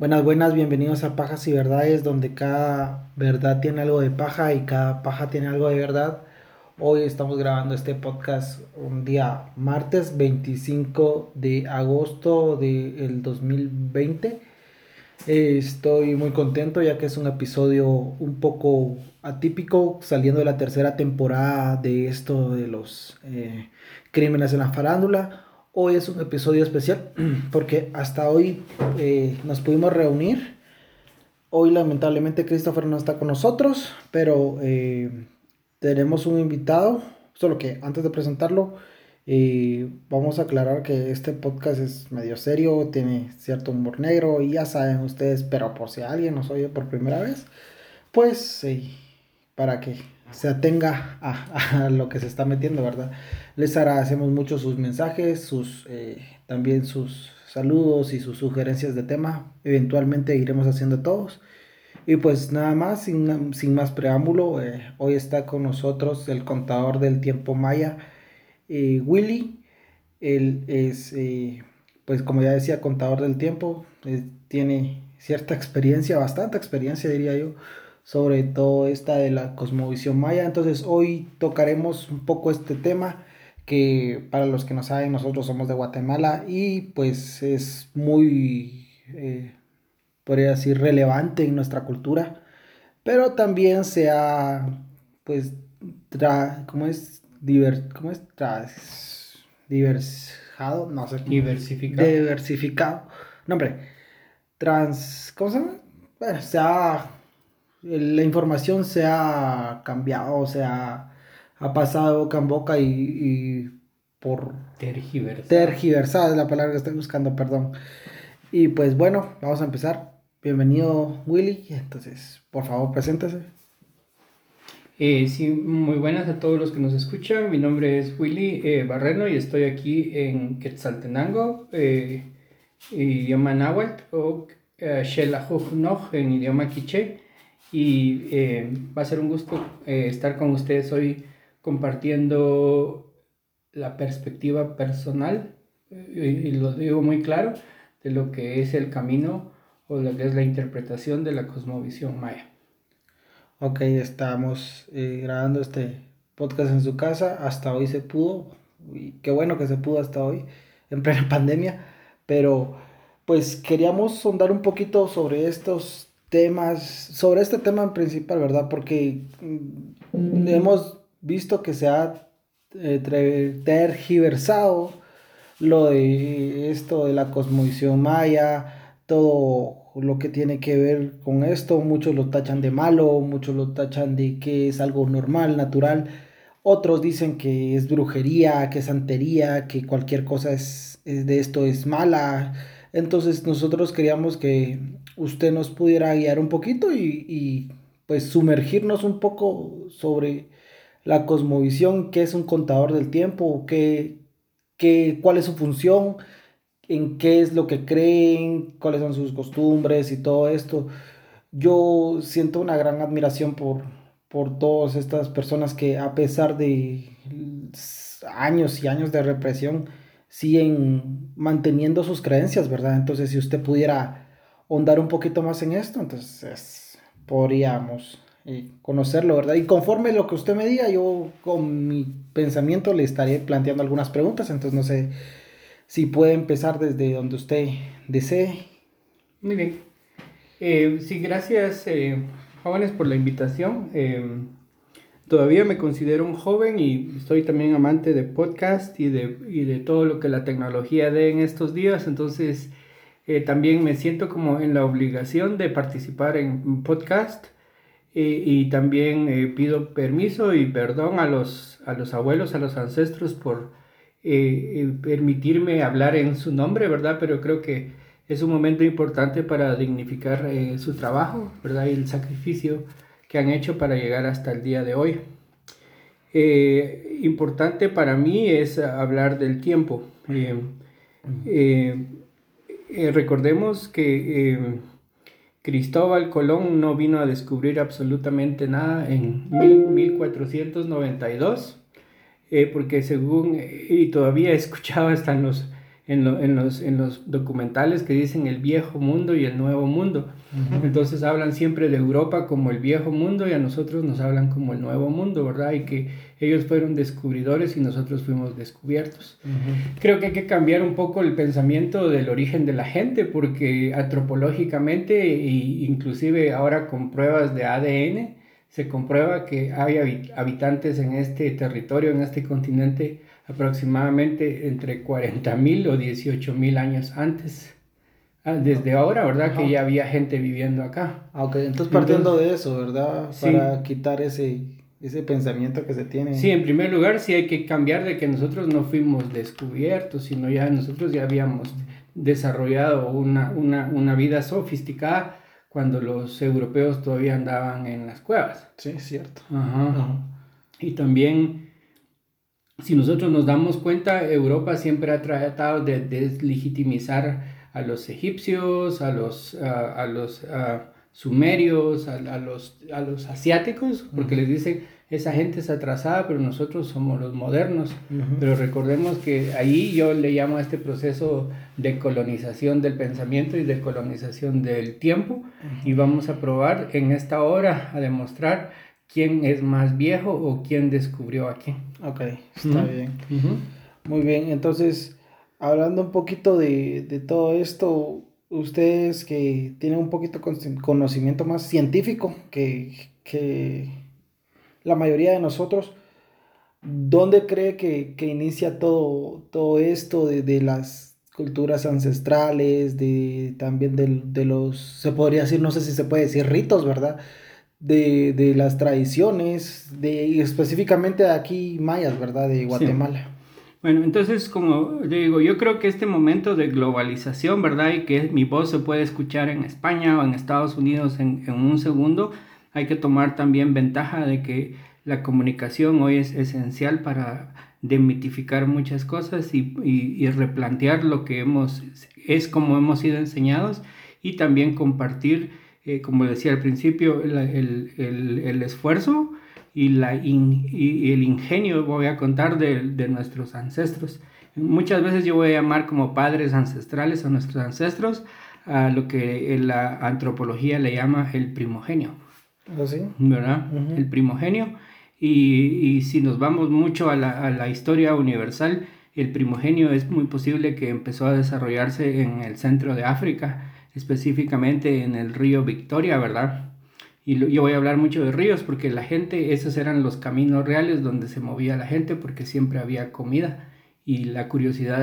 Buenas, buenas, bienvenidos a Pajas y Verdades, donde cada verdad tiene algo de paja y cada paja tiene algo de verdad. Hoy estamos grabando este podcast un día martes 25 de agosto del 2020. Eh, estoy muy contento ya que es un episodio un poco atípico, saliendo de la tercera temporada de esto de los eh, crímenes en la farándula. Hoy es un episodio especial porque hasta hoy eh, nos pudimos reunir. Hoy lamentablemente Christopher no está con nosotros, pero eh, tenemos un invitado. Solo que antes de presentarlo, eh, vamos a aclarar que este podcast es medio serio, tiene cierto humor negro y ya saben ustedes, pero por si alguien nos oye por primera vez, pues para que se atenga a, lo que se está metiendo, ¿verdad? Les agradecemos mucho sus mensajes, sus, eh, también sus saludos y sus sugerencias de tema. Eventualmente iremos haciendo todos. Y pues nada más, sin, sin más preámbulo, eh, hoy está con nosotros el contador del tiempo maya, eh, Willy. Él es, pues como ya decía, contador del tiempo. tiene cierta experiencia, bastante experiencia diría yo, sobre todo esta de la cosmovisión maya. Entonces hoy tocaremos un poco este tema que para los que no saben nosotros somos de Guatemala y pues es muy, eh, podría decir, relevante en nuestra cultura, pero también se ha, pues, tra ¿cómo es? Diver ¿Cómo es? diversificado, no sé. Diversificado. Diversificado. No, hombre. Trans, ¿cómo se llama? Bueno, se ha la información se ha cambiado, se ha, ha pasado de boca en boca y, y por... Tergiversada. Tergiversada es la palabra que estoy buscando, perdón. Y pues bueno, vamos a empezar. Bienvenido Willy, entonces por favor preséntese. Eh, sí, muy buenas a todos los que nos escuchan. Mi nombre es Willy eh, Barreno y estoy aquí en Quetzaltenango, eh, idioma náhuatl, o eh, en idioma quiché y eh, va a ser un gusto eh, estar con ustedes hoy compartiendo la perspectiva personal, eh, y, lo digo muy claro, de lo que es el camino o lo que es la interpretación de la cosmovisión maya. Ok, estamos grabando este podcast en su casa, hasta hoy se pudo, y qué bueno que se pudo hasta hoy, en plena pandemia, pero pues queríamos sondar un poquito sobre estos temas, sobre este tema en principal, ¿verdad? Porque mm, hemos visto que se ha eh, tergiversado lo de esto de la cosmovisión maya, todo lo que tiene que ver con esto, muchos lo tachan de malo, muchos lo tachan de que es algo normal, natural, otros dicen que es brujería, que es santería, que cualquier cosa es, es de esto es mala. Entonces nosotros queríamos que usted nos pudiera guiar un poquito y, pues sumergirnos un poco sobre la cosmovisión, qué es un contador del tiempo, qué, qué, cuál es su función, en qué es lo que creen, cuáles son sus costumbres y todo esto. Yo siento una gran admiración por, por todas estas personas que a pesar de años y años de represión, siguen manteniendo sus creencias, ¿verdad? Entonces, si usted pudiera ahondar un poquito más en esto, entonces podríamos eh, conocerlo, ¿verdad? Y conforme lo que usted me diga, yo con mi pensamiento le estaré planteando algunas preguntas, entonces no sé si puede empezar desde donde usted desee. Muy bien. Eh, sí, gracias, eh, jóvenes, por la invitación. Todavía me considero un joven y soy también amante de podcast y de, y de todo lo que la tecnología dé en estos días, entonces eh, también me siento como en la obligación de participar en podcast eh, y también eh, pido permiso y perdón a los, a los abuelos, a los ancestros por permitirme hablar en su nombre, ¿verdad? Pero creo que es un momento importante para dignificar su trabajo, ¿verdad? Y el sacrificio que han hecho para llegar hasta el día de hoy. importante para mí es hablar del tiempo. Eh, recordemos que eh, Cristóbal Colón no vino a descubrir absolutamente nada en 1492, eh, porque según, y todavía escuchaba hasta en los, en, en, los, en los documentales que dicen el viejo mundo y el nuevo mundo. Entonces hablan siempre de Europa como el viejo mundo y a nosotros nos hablan como el nuevo mundo, ¿verdad? Y que ellos fueron descubridores y nosotros fuimos descubiertos. Creo que hay que cambiar un poco el pensamiento del origen de la gente porque antropológicamente e inclusive ahora con pruebas de ADN se comprueba que hay habitantes en este territorio, en este continente, aproximadamente entre 40.000 o 18.000 años antes. Ah, desde ahora, ¿verdad? Que ya había gente viviendo acá. Ah, ok, entonces partiendo de eso, ¿verdad? Para quitar ese, ese pensamiento que se tiene. Sí, en primer lugar, sí hay que cambiar de que nosotros no fuimos descubiertos, sino ya nosotros ya habíamos desarrollado una, una, una vida sofisticada cuando los europeos todavía andaban en las cuevas. Sí, cierto. Ajá. Y también si nosotros nos damos cuenta, Europa siempre ha tratado de deslegitimizar a los egipcios, a los, a, los sumerios, a, los, a los asiáticos, porque les dicen, esa gente es atrasada, pero nosotros somos los modernos. Pero recordemos que ahí yo le llamo a este proceso de colonización del pensamiento y de colonización del tiempo, y vamos a probar en esta hora a demostrar quién es más viejo o quién descubrió a quién. Ok, está bien. Muy bien, entonces, hablando un poquito de, de, todo esto, ustedes que tienen un poquito conocimiento más científico que, que la mayoría de nosotros, ¿dónde cree que, que inicia todo, todo esto de, de, las culturas ancestrales, de también de, de los, se podría decir, no sé si se puede decir ritos, ¿verdad? De, de las tradiciones, de, específicamente de aquí mayas, ¿verdad? De Guatemala. Bueno, entonces, como digo, yo creo que este momento de globalización, ¿verdad? Y que mi voz se puede escuchar en España o en Estados Unidos en, en un segundo, hay que tomar también ventaja de que la comunicación hoy es esencial para demitificar muchas cosas y, y, y replantear lo que hemos, es como hemos sido enseñados y también compartir eh, como decía al principio, el, el, el, esfuerzo y, la y el ingenio, voy a contar, de, de, nuestros ancestros. Muchas veces yo voy a llamar como padres ancestrales a nuestros ancestros a lo que la antropología le llama el primogenio. ¿Ah, ¿Sí? ¿Verdad? El primogenio. Y, y, si nos vamos mucho a la, a la historia universal, el primogenio es muy posible que empezó a desarrollarse en el centro de África específicamente en el río Victoria, ¿verdad? Y yo voy a hablar mucho de ríos porque la gente, esos eran los caminos reales donde se movía la gente porque siempre había comida. Y la curiosidad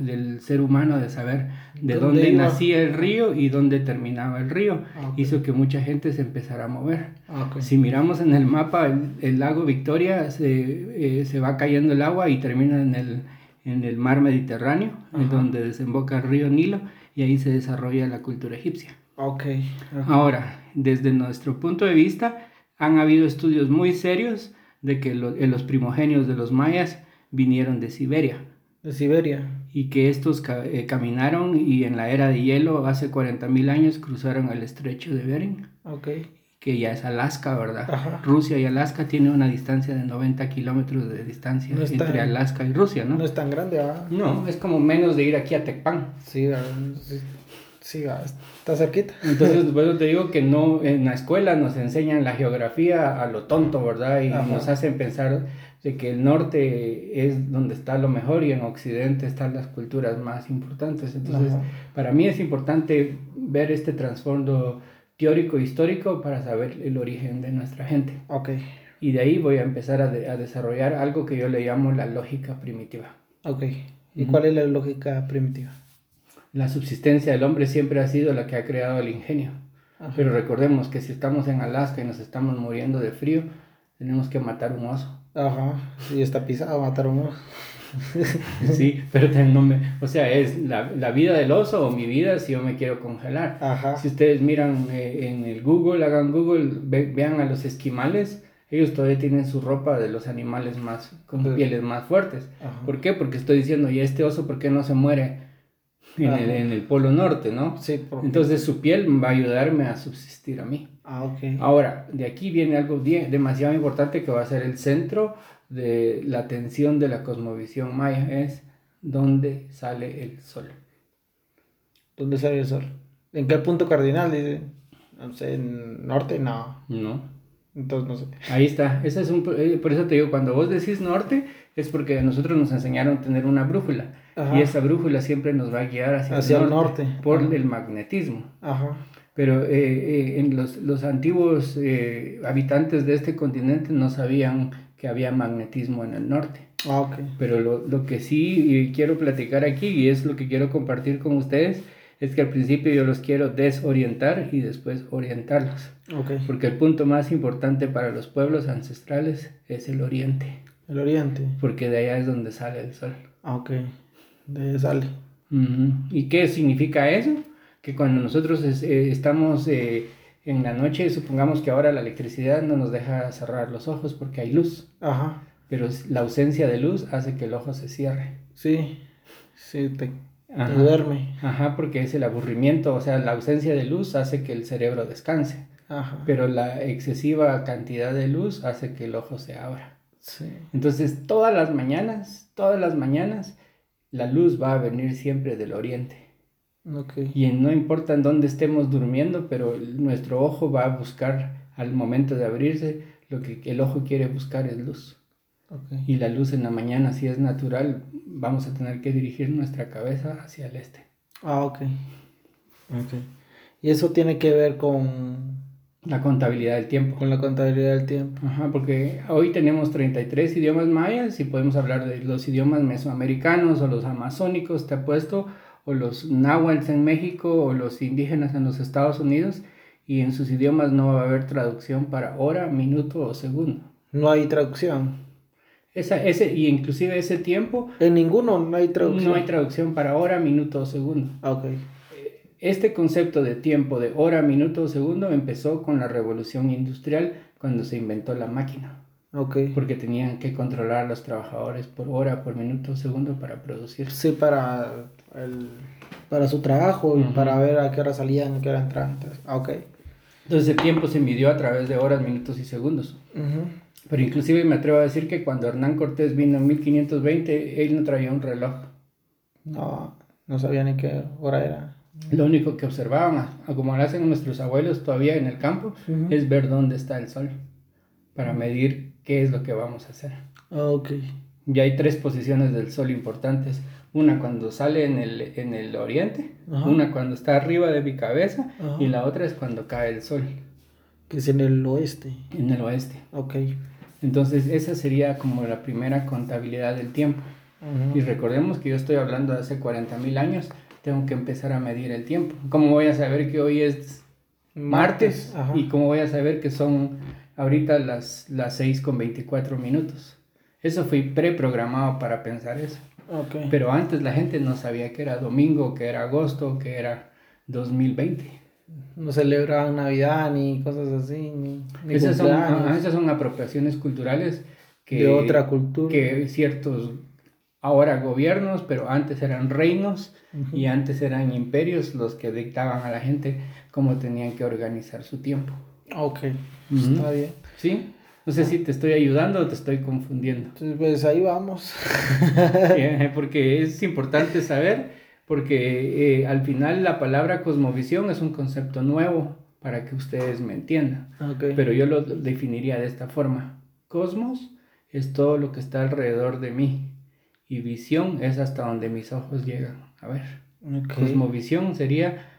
del, ser humano de saber de dónde, nacía el río y dónde terminaba el río ah, hizo que mucha gente se empezara a mover. Ah, si miramos en el mapa el, lago Victoria se, eh, se, va cayendo el agua y termina en el, en el mar Mediterráneo, en donde desemboca el río Nilo y ahí se desarrolla la cultura egipcia. Ok. Ahora, desde nuestro punto de vista, han habido estudios muy serios de que eh, los primogenios de los mayas vinieron de Siberia. De Siberia. Y que estos eh, caminaron y en la era de hielo, hace 40.000 años, cruzaron el estrecho de Bering. Ok. Que ya es Alaska, ¿verdad? Rusia y Alaska tienen una distancia de 90 kilómetros de distancia entre Alaska y Rusia, ¿no? No es tan grande, ¿verdad? No, es como menos de ir aquí a Tecpan. Sí, sí, está cerquita. Entonces, pues te digo que no, en la escuela nos enseñan la geografía a lo tonto, ¿verdad? Y nos hacen pensar de que el norte es donde está lo mejor y en occidente están las culturas más importantes. Entonces, para mí es importante ver este trasfondo teórico histórico para saber el origen de nuestra gente. Ok. Y de ahí voy a empezar a, a desarrollar algo que yo le llamo la lógica primitiva. Ok. ¿Y cuál es la lógica primitiva? La subsistencia del hombre siempre ha sido la que ha creado el ingenio. Pero recordemos que si estamos en Alaska y nos estamos muriendo de frío, tenemos que matar un oso. Ajá, y está pisado matar un oso. sí, pero no me, o sea, es la, la, vida del oso o mi vida si yo me quiero congelar. Ajá. Si ustedes miran eh, en el Google, hagan Google, vean a los esquimales, ellos todavía tienen su ropa de los animales más, con pieles más fuertes. ¿Por qué? Porque estoy diciendo, ¿y este oso por qué no se muere en, el, en el, Polo Norte, no? Sí, Entonces su piel va a ayudarme a subsistir a mí. Ah, ok. Ahora, de aquí viene algo demasiado importante que va a ser el centro de la atención de la cosmovisión maya es dónde sale el sol. ¿Dónde sale el sol? ¿En qué punto cardinal? Dice. No sé, en norte, no. No. Entonces no sé. Ahí está. Ese es un, eh, por eso te digo, cuando vos decís norte, es porque a nosotros nos enseñaron a tener una brújula. Ajá. Y esa brújula siempre nos va a guiar hacia, Hacia el norte. por Ajá. el magnetismo. Ajá. Pero eh, eh, en los, los antiguos eh, habitantes de este continente no sabían que había magnetismo en el norte. Ah, ok. Pero lo, lo que sí quiero platicar aquí y es lo que quiero compartir con ustedes es que al principio yo los quiero desorientar y después orientarlos. Ok. Porque el punto más importante para los pueblos ancestrales es el oriente, El oriente. porque de allá es donde sale el sol. Ah, ok. De ahí sale. Ujú. ¿Y qué significa eso? Que cuando nosotros es- eh, estamos eh, en la noche, supongamos que ahora la electricidad no nos deja cerrar los ojos porque hay luz, Ajá. pero la ausencia de luz hace que el ojo se cierre. Sí. Sí, te, duerme. Ajá, porque es el aburrimiento, o sea, la ausencia de luz hace que el cerebro descanse, Ajá. pero la excesiva cantidad de luz hace que el ojo se abra. Sí. Entonces, todas las mañanas, todas las mañanas, la luz va a venir siempre del oriente. Ok. Y en- no importa en dónde estemos durmiendo, pero nuestro ojo va a buscar al momento de abrirse, lo que el ojo quiere buscar es luz. Y la luz en la mañana, si es natural, vamos a tener que dirigir nuestra cabeza hacia el este. Ah, ok. Ok. Y eso tiene que ver con, La contabilidad del tiempo. con la contabilidad del tiempo. Ajá, porque hoy tenemos 33 idiomas mayas y podemos hablar de los idiomas mesoamericanos o los amazónicos, te apuesto, o los náhuatl en México o los indígenas en los Estados Unidos y en sus idiomas no va a haber traducción para hora, minuto o segundo. No hay traducción. Esa, ese, y inclusive ese tiempo En ninguno no hay traducción. no hay traducción para hora, minuto o segundo. Ah, ok. Este concepto de tiempo de hora, minuto o segundo empezó con la revolución industrial cuando se inventó la máquina. Ok. porque tenían que controlar a los trabajadores por hora, por minuto, segundo para producir. Sí, para, el, para su trabajo y Ujú. para ver a qué hora salían, a qué hora entraban. entonces, Ah, ok. Entonces el tiempo se midió a través de horas, minutos y segundos. Ujú. Pero inclusive me atrevo a decir que cuando Hernán Cortés vino en 1520, él no traía un reloj. No, no sabía ni qué hora era. Lo único que observaban, como lo hacen nuestros abuelos todavía en el campo, Ujú. es ver dónde está el sol para medir qué es lo que vamos a hacer. Ah, ok. Ya hay tres posiciones del sol importantes. Una cuando sale en el, en el oriente, Ajá. una cuando está arriba de mi cabeza Ajá. y la otra es cuando cae el sol Que es en el oeste. en el oeste. Ok. Entonces esa sería como la primera contabilidad del tiempo. Y recordemos que yo estoy hablando de hace 40.000 años, tengo que empezar a medir el tiempo. ¿Cómo voy a saber que hoy es martes? Ajá. ¿Y cómo voy a saber que son ahorita las, las 6 con 24 minutos? Eso fui preprogramado para pensar eso. Pero antes la gente no sabía que era domingo, que era agosto, que era 2020. No celebraban Navidad ni cosas así, ni, ni Esas son, esas apropiaciones culturales que, de otra cultura. que ciertos ahora gobiernos, pero antes eran reinos y antes eran imperios los que dictaban a la gente cómo tenían que organizar su tiempo. Ok, está bien. ¿Sí? No sé si te estoy ayudando o te estoy confundiendo. Entonces, pues ahí vamos. Eh, porque es importante saber, porque eh, al final la palabra cosmovisión es un concepto nuevo para que ustedes me entiendan. Ok. Pero yo lo definiría de esta forma. Cosmos es todo lo que está alrededor de mí y visión es hasta donde mis ojos llegan. A ver, Ok. cosmovisión sería ah,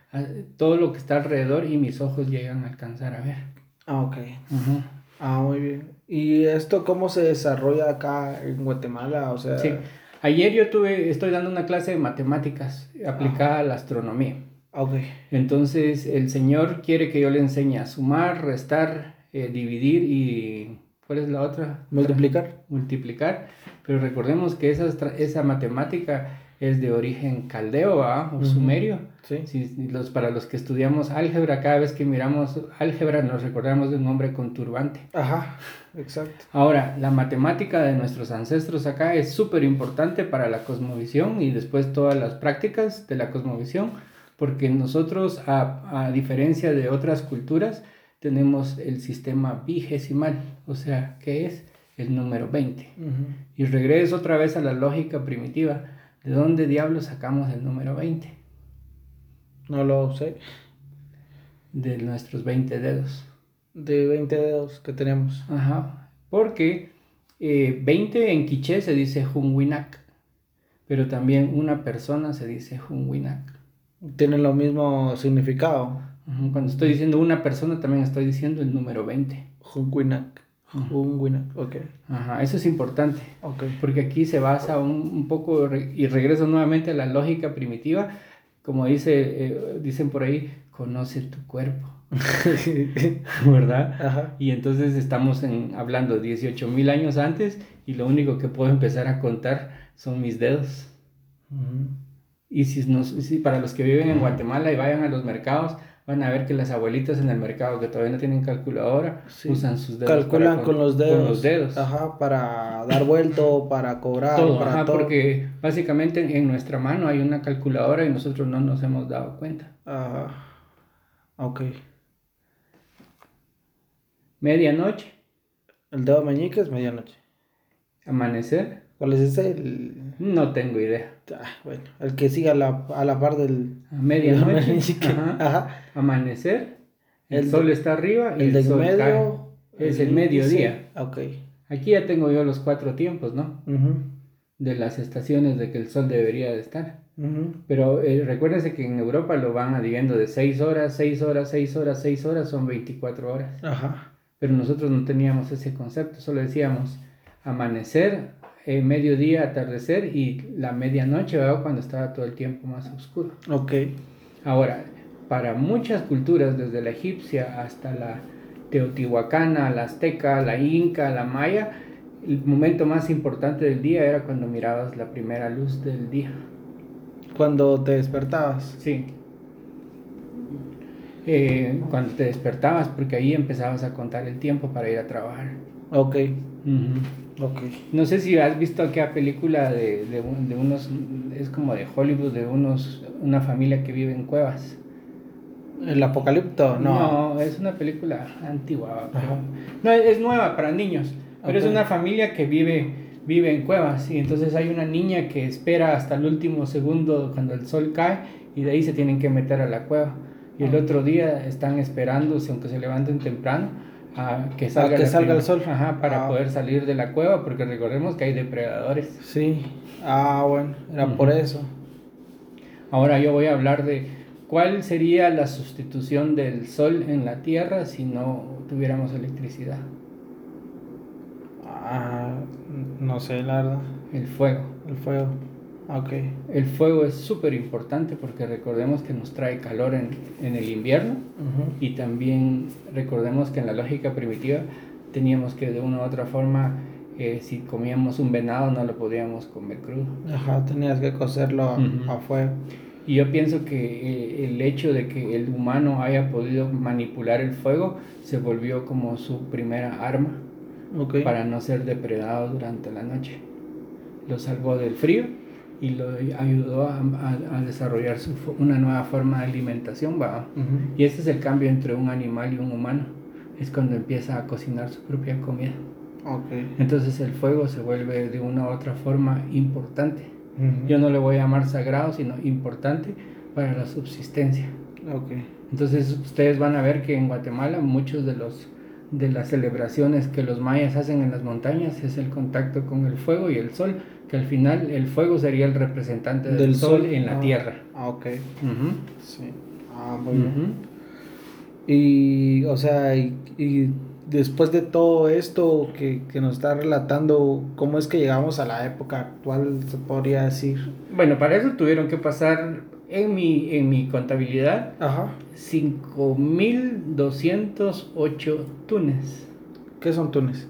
todo lo que está alrededor y mis ojos llegan a alcanzar a ver. Ah, ok. Ujú. Ah, muy bien. ¿Y esto cómo se desarrolla acá en Guatemala? O sea, Sí. Ayer yo tuve, estoy dando una clase de matemáticas aplicada a la astronomía. ok. Entonces el Señor quiere que yo le enseñe a sumar, restar, eh, dividir y... ¿Cuál es la otra? Multiplicar. Multiplicar. Pero recordemos que esa, esa matemática es de origen caldeo o sumerio. Sí. Sí, los, para los que estudiamos álgebra, cada vez que miramos álgebra nos recordamos de un hombre con turbante. Ajá, exacto. Ahora, la matemática de nuestros ancestros acá es súper importante para la cosmovisión y después todas las prácticas de la cosmovisión, porque nosotros, a, a diferencia de otras culturas, tenemos el sistema vigesimal, o sea, que es el número 20. Ujú. Y regreso otra vez a la lógica primitiva. ¿De dónde diablos sacamos el número 20? No lo sé. De nuestros 20 dedos. De 20 dedos que tenemos. Ajá. Porque eh, 20 en quiché se dice Hunwinak. Pero también una persona se dice Hunwinak. Tienen lo mismo significado. Cuando estoy diciendo una persona, también estoy diciendo el número 20. Hunwinak. Hunwinak. Ok. Ajá, eso es importante. Ok. Porque aquí se basa un, un poco, re- y regreso nuevamente a la lógica primitiva, como dice, eh, dicen por ahí, conoce tu cuerpo, ¿verdad? Ajá. Y entonces estamos en, hablando 18 mil años antes y lo único que puedo empezar a contar son mis dedos. Ujú. Y si, nos, si para los que viven en Guatemala y vayan a los mercados, van a ver que las abuelitas en el mercado que todavía no tienen calculadora Sí. usan sus dedos. Calculan con los dedos. Con los dedos. Ajá, para dar vuelto, para cobrar, todo, para ajá, todo. porque básicamente en, en nuestra mano hay una calculadora y nosotros no nos hemos dado cuenta. Ajá. Ok. Medianoche, El dedo meñique es medianoche. amanecer, ¿Cuál es ese? El... no tengo idea. ah, bueno, el que sigue a la, a la par del... A medianoche, ajá, Ajá. amanecer, el, El sol de- está arriba y El el, cae. Es el mediodía. sí, Ok. Aquí ya tengo yo los cuatro tiempos, ¿no? Ujú, De las estaciones de que el sol debería de estar. Pero eh, recuérdense que en Europa lo van dividiendo de 6 horas, 6 horas, 6 horas, 6 horas, son 24 horas. Ajá. Pero nosotros no teníamos ese concepto, solo decíamos amanecer, eh, mediodía, atardecer y la medianoche, ¿verdad? cuando estaba todo el tiempo más oscuro. Ok. Ahora, para muchas culturas, desde la egipcia hasta la teotihuacana, la azteca, la inca, la maya, el momento más importante del día era cuando mirabas la primera luz del día. Cuando te despertabas. Sí. Eh, cuando te despertabas, porque ahí empezabas a contar el tiempo para ir a trabajar. Ok. Ok. No sé si has visto aquella película de, de, un- de unos, es como de Hollywood, de unos, una familia que vive en cuevas. ¿El apocalipto? No. No, es una película antigua. pero- no, es nueva para niños, pero es una familia que vive, vive en cuevas y entonces hay una niña que espera hasta el último segundo cuando el sol cae y de ahí se tienen que meter a la cueva. Y el otro día están esperándose, aunque se levanten temprano, a que salga, que la salga el sol. Ajá, para Ah. poder salir de la cueva, porque recordemos que hay depredadores. Sí. Ah, bueno. Era por Ujú. eso. Ahora yo voy a hablar de cuál sería la sustitución del sol en la Tierra si no tuviéramos electricidad. Ah, no sé, la verdad. El fuego. El fuego. Ok. El fuego es súper importante porque recordemos que nos trae calor en, en el invierno Ujú. y también recordemos que en la lógica primitiva teníamos que de una u otra forma, eh, si comíamos un venado no lo podíamos comer crudo. Ajá, tenías que coserlo a, Ujú. a fuego. Y yo pienso que el hecho de que el humano haya podido manipular el fuego se volvió como su primera arma Ok. para no ser depredado durante la noche. Lo salvó del frío y lo ayudó a, a- a desarrollar su una nueva forma de alimentación. ¿va? Ujú. Y ese es el cambio entre un animal y un humano. Es cuando empieza a cocinar su propia comida. Ok. Entonces el fuego se vuelve de una u otra forma importante. Ujú. Yo no le voy a llamar sagrado, sino importante para la subsistencia. Ok. Entonces ustedes van a ver que en Guatemala muchos de los de las celebraciones que los mayas hacen en las montañas es el contacto con el fuego y el sol, que al final el fuego sería el representante del, sol, en la ah, tierra. Ah, ok. Sí. Ah, muy bien. Y, o sea, y, y después de todo esto que, que nos está relatando, ¿cómo es que llegamos a la época actual, se podría decir? Bueno, para eso tuvieron que pasar en mi, en mi contabilidad Ajá. 5.208 tunes. ¿Qué son tunes?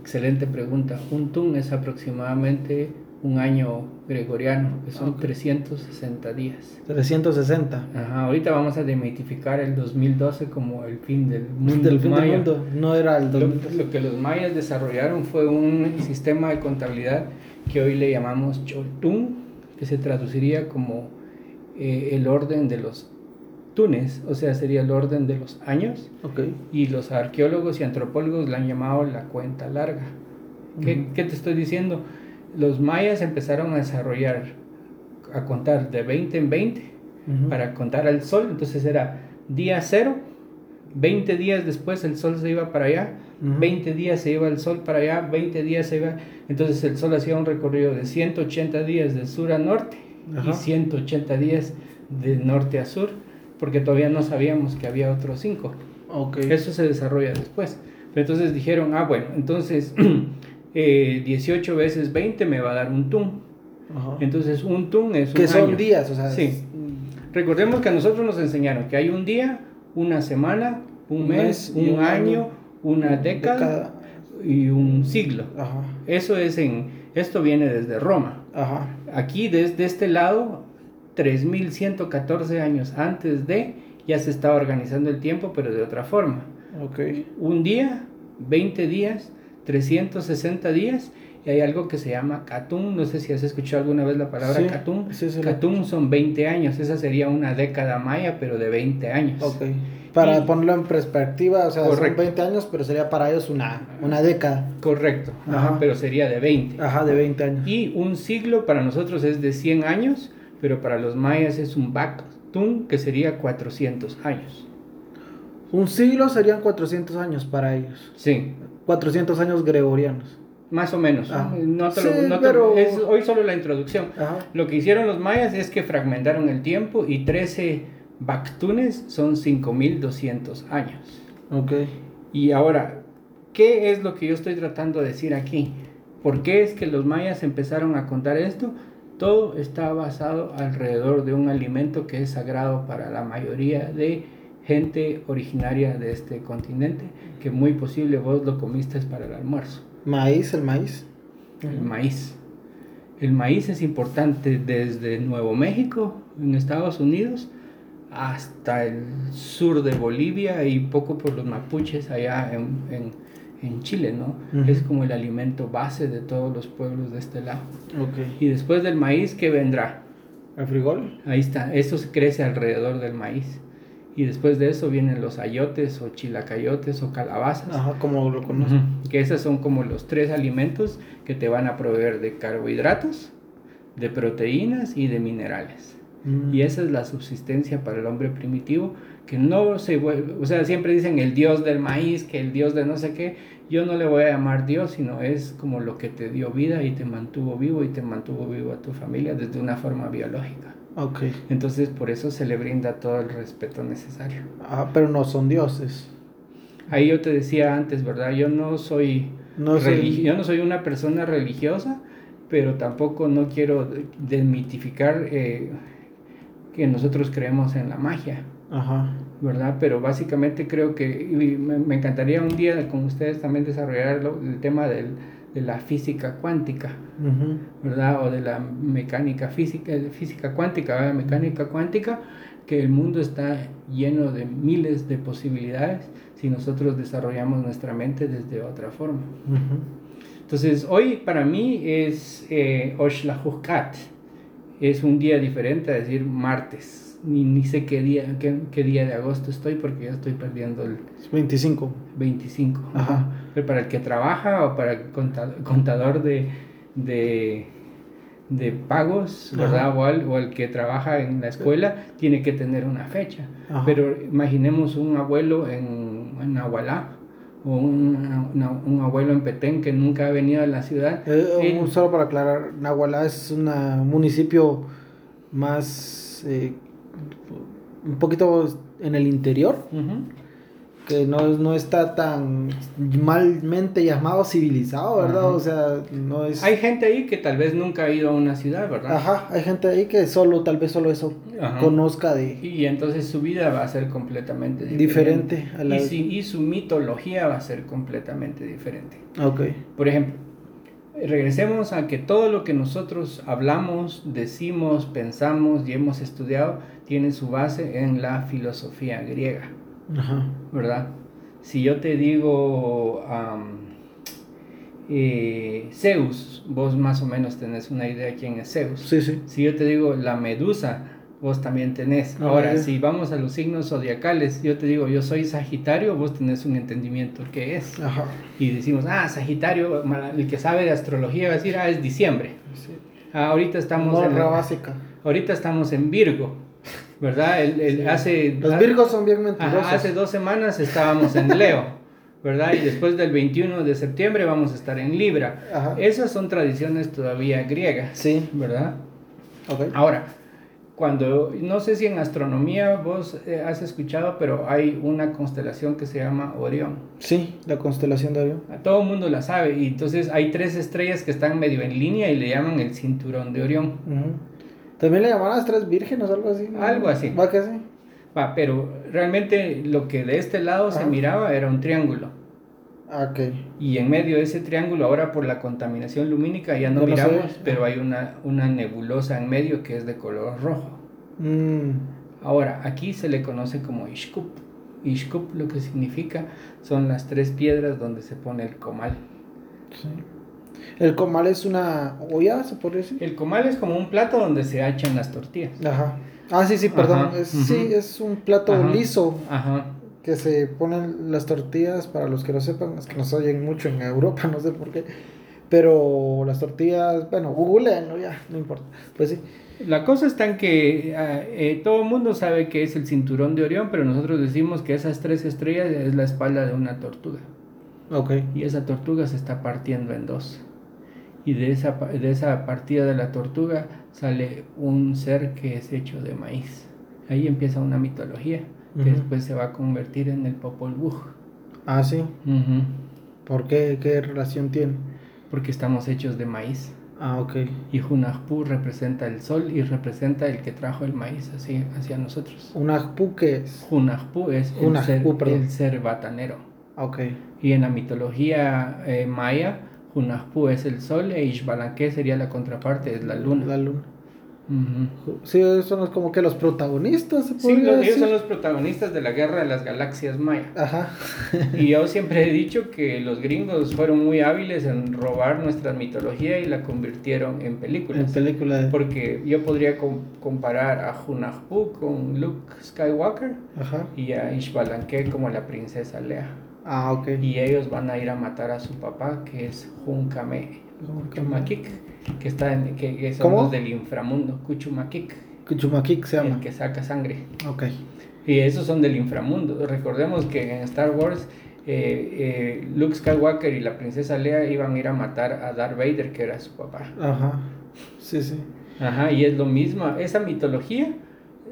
Excelente pregunta. Un tun es aproximadamente un año gregoriano, que son Ok. 360 días. 360. Ajá, ahorita vamos a demitificar el 2012 como el fin del mundo. Del fin del mundo. No era el Lo, 2012. lo que los mayas desarrollaron fue un sistema de contabilidad que hoy le llamamos Choltún, que se traduciría como eh, el orden de los tunes, o sea, sería el orden de los años, y los arqueólogos y antropólogos la han llamado la cuenta larga. ¿Qué, te estoy diciendo? Los mayas empezaron a desarrollar a contar de 20 en 20 Ujú. para contar al sol. Entonces era día cero, 20 días después el sol se iba para allá, Ujú. 20 días se iba el sol para allá, 20 días se iba. Entonces el sol hacía un recorrido de 180 días de sur a norte Ajá. y 180 días de norte a sur, porque todavía no sabíamos que había otros 5. Ok. Eso se desarrolla después. Pero entonces dijeron, ah, bueno, entonces eh, 18 veces 20 me va a dar un. Ajá. Entonces un tun es un Que son año. días, o sea. Sí. es- Recordemos que a nosotros nos enseñaron que hay un día, una semana, un Un mes, un, año, año, una década, y un siglo. Ajá. Eso es en, esto viene desde Roma. Ajá. Aquí desde este lado, 3114 años antes de, ya se estaba organizando el tiempo, pero de otra forma. Ok. Un día, 20 días, 360 días, y hay algo que se llama Catum. No sé si has escuchado alguna vez la palabra Sí, Catum. sí, sí, Catum son 20 años, esa sería una década maya, pero de 20 años. Ok. Para ponerlo en perspectiva, o sea, Correcto. son 20 años, pero sería para ellos una, una década. Correcto, ajá, pero sería de 20. Ajá, de 20 años. Y un siglo para nosotros es de 100 años, pero para los mayas es un Bactum, que sería 400 años. Un siglo serían 400 años para ellos. Sí, 400 años gregorianos. más o menos. Ah. No te lo- Sí, no te- pero- es hoy solo la introducción. Ajá. Lo que hicieron los mayas es que fragmentaron el tiempo y 13 Bactunes son 5200 años. Ok. Y ahora, ¿qué es lo que yo estoy tratando de decir aquí? ¿Por qué es que los mayas empezaron a contar esto? Todo está basado alrededor de un alimento que es sagrado para la mayoría de gente originaria de este continente, que muy posible vos lo comiste para el almuerzo, Maíz, el maíz. el maíz. El maíz es importante desde Nuevo México, en Estados Unidos, hasta el sur de Bolivia y poco por los mapuches allá en, en- en Chile, ¿no? Es como el alimento base de todos los pueblos de este lado. Ok. Y después del maíz, ¿qué vendrá? ¿El frijol? Ahí está, eso se crece alrededor del maíz. Y después de eso vienen los ayotes o chilacayotes o calabazas. Ajá, como lo conozco. Ujú, Que esos son como los tres alimentos que te van a proveer de carbohidratos, de proteínas y de minerales. Mm. Y esa es la subsistencia para el hombre primitivo, que no se vuelve, o sea, siempre dicen el dios del maíz, que el dios de no sé qué, yo no le voy a llamar dios, sino es como lo que te dio vida y te mantuvo vivo y te mantuvo vivo a tu familia desde una forma biológica. Ok. Entonces por eso se le brinda todo el respeto necesario. Ah, pero no son dioses. Ahí yo te decía antes, ¿verdad? Yo no soy, No soy- yo no soy una persona religiosa, pero tampoco no quiero desmitificar eh, que nosotros creemos en la magia, Ajá. ¿verdad? Pero básicamente creo que y me, me encantaría un día con ustedes también desarrollar lo- el tema del- de la física cuántica, Ujú. ¿verdad? O de la mecánica física, física cuántica, ¿verdad? mecánica cuántica, que el mundo está lleno de miles de posibilidades si nosotros desarrollamos nuestra mente desde otra forma. Ujú. Entonces, hoy para mí es eh, Oshlahukat, es un día diferente, a decir martes. Ni, ni sé qué día, qué, qué día de agosto estoy porque ya estoy perdiendo el 25. 25. Ajá. Pero para el que trabaja o para el conta- contador de, de, de pagos, ¿verdad? O al, o el que trabaja en la escuela, tiene que tener una fecha. Ajá. Pero imaginemos un abuelo en, en Nahualá o un, una- un abuelo en Petén que nunca ha venido a la ciudad. Eh, un- solo para aclarar, Nahualá es un municipio más. eh, un poquito en el interior. Que no, no está tan malmente llamado civilizado, ¿verdad? Ajá. O sea, no es. Hay gente ahí que tal vez nunca ha ido a una ciudad, ¿verdad? Ajá, hay gente ahí que solo, tal vez solo eso Ajá. conozca de. Y entonces su vida va a ser completamente diferente. Diferente a la- y, si- y su mitología va a ser completamente diferente. Ok. Por ejemplo, regresemos a que todo lo que nosotros hablamos, decimos, pensamos y hemos estudiado tiene su base en la filosofía griega, Ajá. ¿verdad? Si yo te digo eh, Zeus, vos más o menos tenés una idea quién es Zeus. Sí, sí. Si yo te digo la medusa, vos también tenés. Ah, Ahora, si vamos a los signos zodiacales, yo te digo yo soy Sagitario, vos tenés un entendimiento qué es. Ajá. Y decimos, ah, Sagitario, el que sabe de astrología va a decir, ah, es diciembre. Sí. Ah, ahorita estamos en básica. ahorita estamos en Virgo, ¿verdad? El, el- hace, Los virgos son bien mentirosos. Ajá, hace dos semanas estábamos en Leo, ¿verdad? Y después del 21 de septiembre vamos a estar en Libra. Ajá. Esas son tradiciones todavía griegas, Sí, ¿verdad? Ahora, cuando, no sé si en astronomía vos eh, has escuchado, pero hay una constelación que se llama Orión. Sí, la constelación de Orión. A todo el mundo la sabe. Y entonces hay tres estrellas que están medio en línea y le llaman el cinturón de Orión. Ujú. También le llamaban las tres vírgenes o algo así. ¿no? Algo así. Va que sí. Va, pero realmente lo que de este lado se miraba era un triángulo. Ah, Ok. Y en medio de ese triángulo, ahora por la contaminación lumínica ya no miramos, pero hay una, una nebulosa en medio que es de color rojo. Mm, Ahora, aquí se le conoce como Ishkup. Ishkup lo que significa son las tres piedras donde se pone el comal. sí. El comal es una olla, se podría decir. El comal es como un plato donde se echan las tortillas. Ajá. Ah, sí, sí, perdón. Ajá, Es- ujú. Sí, es un plato Ajá. liso Ajá. que se ponen las tortillas, para los que no sepan, es que nos oyen mucho en Europa, no sé por qué. Pero las tortillas, bueno, googleenlo ya, no importa. Pues sí. La cosa está en que ah, eh, todo el mundo sabe que es el cinturón de Orión, pero nosotros decimos que esas tres estrellas es la espalda de una tortuga. Ok. Y esa tortuga se está partiendo en dos. Y de esa, de esa partida de la tortuga sale un ser que es hecho de maíz. Ahí empieza una mitología que después se va a convertir en el Popol Vuh. Ah, sí. Ujú. ¿Por qué? ¿Qué relación tiene? Porque estamos hechos de maíz. Ah, ok. Y Hunahpu representa el sol y representa el que trajo el maíz así, hacia nosotros. Un ajpu, ¿qué es? Hunahpu es el, Hunahpu, ser, el ser batanero. Ah, Ok. Y en la mitología eh, maya, Hunahpu es el sol e Ishbalanque sería la contraparte, es la luna. La luna. Ujú. Sí, son los- como que los protagonistas, se Sí, ellos decir. son los protagonistas de la guerra de las galaxias maya. Ajá. Y yo siempre he dicho que los gringos fueron muy hábiles en robar nuestra mitología y la convirtieron en En películas. película de... Porque yo podría com- comparar a Hunahpu con Luke Skywalker Ajá. y a Ishbalanque como la princesa Lea. Ah, ok. Y ellos van a ir a matar a su papá, que es Junkame, Kuchumakik, que, está en, que, que son ¿Cómo? los del inframundo, Kuchumakik, Kuchumakik se llama. el que saca sangre. Ok. Y esos son del inframundo. Recordemos que en Star Wars eh, eh, Luke Skywalker y la princesa Leia iban a ir a matar a Darth Vader, que era su papá. Ajá. Sí, sí. Ajá, y es lo mismo. Esa mitología,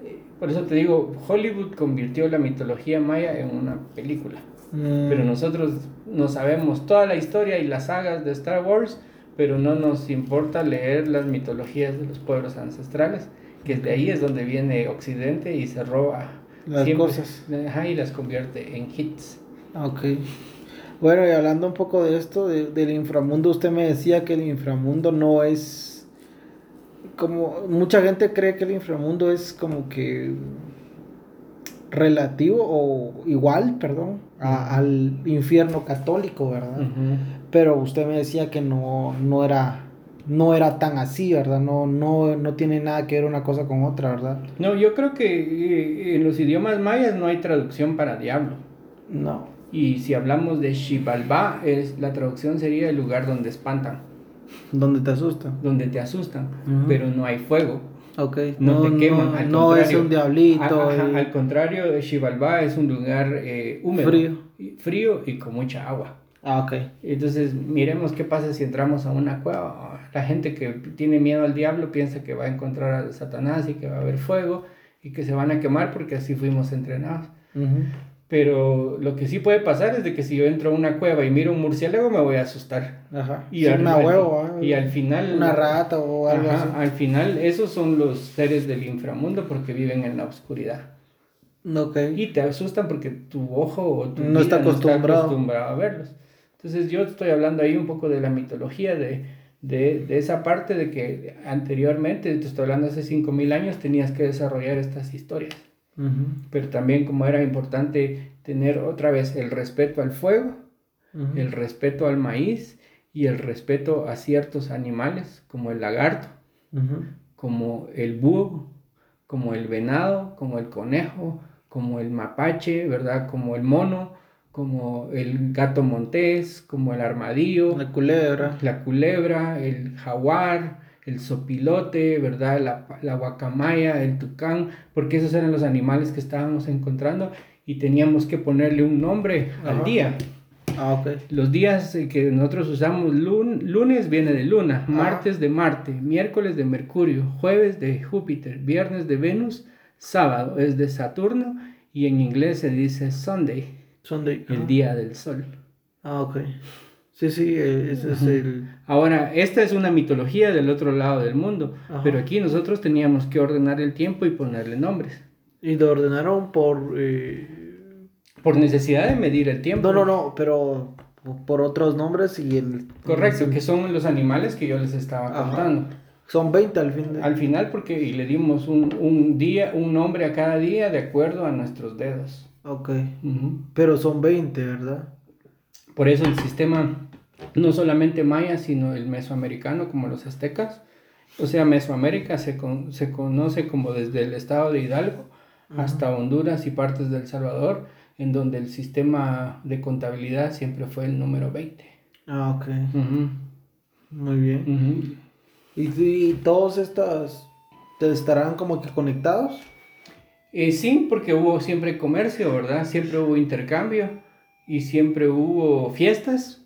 eh, por eso te digo, Hollywood convirtió la mitología maya en una película. Mm, Pero nosotros no sabemos toda la historia y las sagas de Star Wars, pero no nos importa leer las mitologías de los pueblos ancestrales, que de ahí es donde viene Occidente y se roba Las cosas. Ajá, y las convierte en hits. Ok. Bueno, y hablando un poco de esto, de- del inframundo, usted me decía que el inframundo no es como mucha gente cree que el inframundo es como que relativo o igual, perdón, a- al infierno católico, ¿verdad? Pero usted me decía que no, no era no era tan así, ¿verdad? No, no, no tiene nada que ver una cosa con otra, ¿verdad? No, yo creo que eh, en los idiomas mayas no hay traducción para diablo. No. Y si hablamos de Xibalbá, es, la traducción sería el lugar donde espantan, ¿Dónde te asusta? donde te asustan, pero no hay fuego. Ok. No te queman, No, al no es un diablito. A- ajá, y- al contrario, Xibalbá es un lugar eh, húmedo, Frío. y- frío y con mucha agua. Ah, ok. Entonces, miremos qué pasa si entramos a una cueva. La gente que tiene miedo al diablo piensa que va a encontrar a Satanás y que va a haber fuego y que se van a quemar porque así fuimos entrenados. Pero lo que sí puede pasar es de que si yo entro a una cueva y miro un murciélago me voy a asustar. Ajá. Y, Sí, al, una huevo, y al final... Una rata o algo Ajá, así. Al final esos son los seres del inframundo porque viven en la oscuridad. Ok. Y te asustan porque tu ojo o tu No está acostumbrado. acostumbrado a verlos. Entonces yo estoy hablando ahí un poco de la mitología, de, de, de esa parte de que anteriormente, te estoy hablando hace 5.000 años, tenías que desarrollar estas historias. Pero también como era importante tener otra vez el respeto al fuego, el respeto al maíz y el respeto a ciertos animales como el lagarto, como el búho, como el venado, como el conejo, como el mapache, ¿verdad? Como el mono, como el gato montés, como el armadillo, La culebra. la culebra, el jaguar, el sopilote, ¿verdad? La, la guacamaya, el tucán, porque esos eran los animales que estábamos encontrando y teníamos que ponerle un nombre al día. Ah, ok. Los días eh, que nosotros usamos, lunes viene de luna, martes de Marte, miércoles de Mercurio, jueves de Júpiter, viernes de Venus, sábado es de Saturno y en inglés se dice Sunday, Sunday. el día del sol. Ah, ok. Sí, sí, eh, ese es el... Ahora, esta es una mitología del otro lado del mundo, pero aquí nosotros teníamos que ordenar el tiempo y ponerle nombres. Y lo ordenaron por... Eh, por necesidad de medir el tiempo. No, no, no, pero por otros nombres y el... Correcto, que son los animales que yo les estaba contando. Son 20 al final. Al final porque le dimos un, día, un nombre a cada día de acuerdo a nuestros dedos. Ok. Pero son 20, ¿verdad? Por eso el sistema, no solamente maya, sino el mesoamericano como los aztecas. O sea, Mesoamérica se, se conoce como desde el estado de Hidalgo hasta Honduras y partes del Salvador en donde el sistema de contabilidad siempre fue el número 20. Ah, ok. Muy bien. ¿Y, todos estos estarán como que conectados? Eh, sí, porque hubo siempre comercio, ¿verdad? Siempre hubo intercambio y siempre hubo fiestas.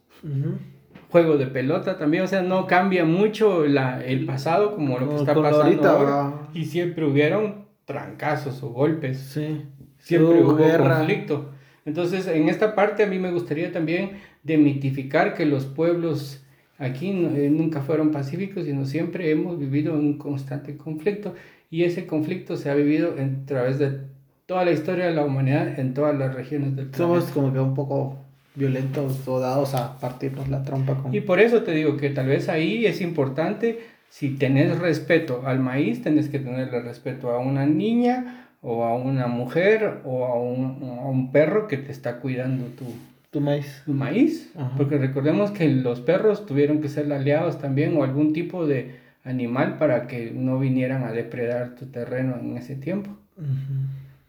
Juego de pelota también, o sea, no cambia mucho la, el pasado como lo que está pasando ahorita, ahora. Y siempre hubieron trancazos o golpes. Sí siempre hubo, conflicto. Entonces, en esta parte a mí me gustaría también demitificar que los pueblos aquí eh, nunca fueron pacíficos, sino siempre hemos vivido un constante conflicto y ese conflicto se ha vivido a través de toda la historia de la humanidad en todas las regiones del planeta. Somos como que un poco violentos o dados a partirnos la trompa. Con... Y por eso te digo que tal vez ahí es importante, si tenés respeto al maíz, tenés que tenerle respeto a una niña o a una mujer o a un, a un perro que te está cuidando tu, tu maíz. Tu maíz. Porque recordemos que los perros tuvieron que ser aliados también o algún tipo de animal para que no vinieran a depredar tu terreno en ese tiempo.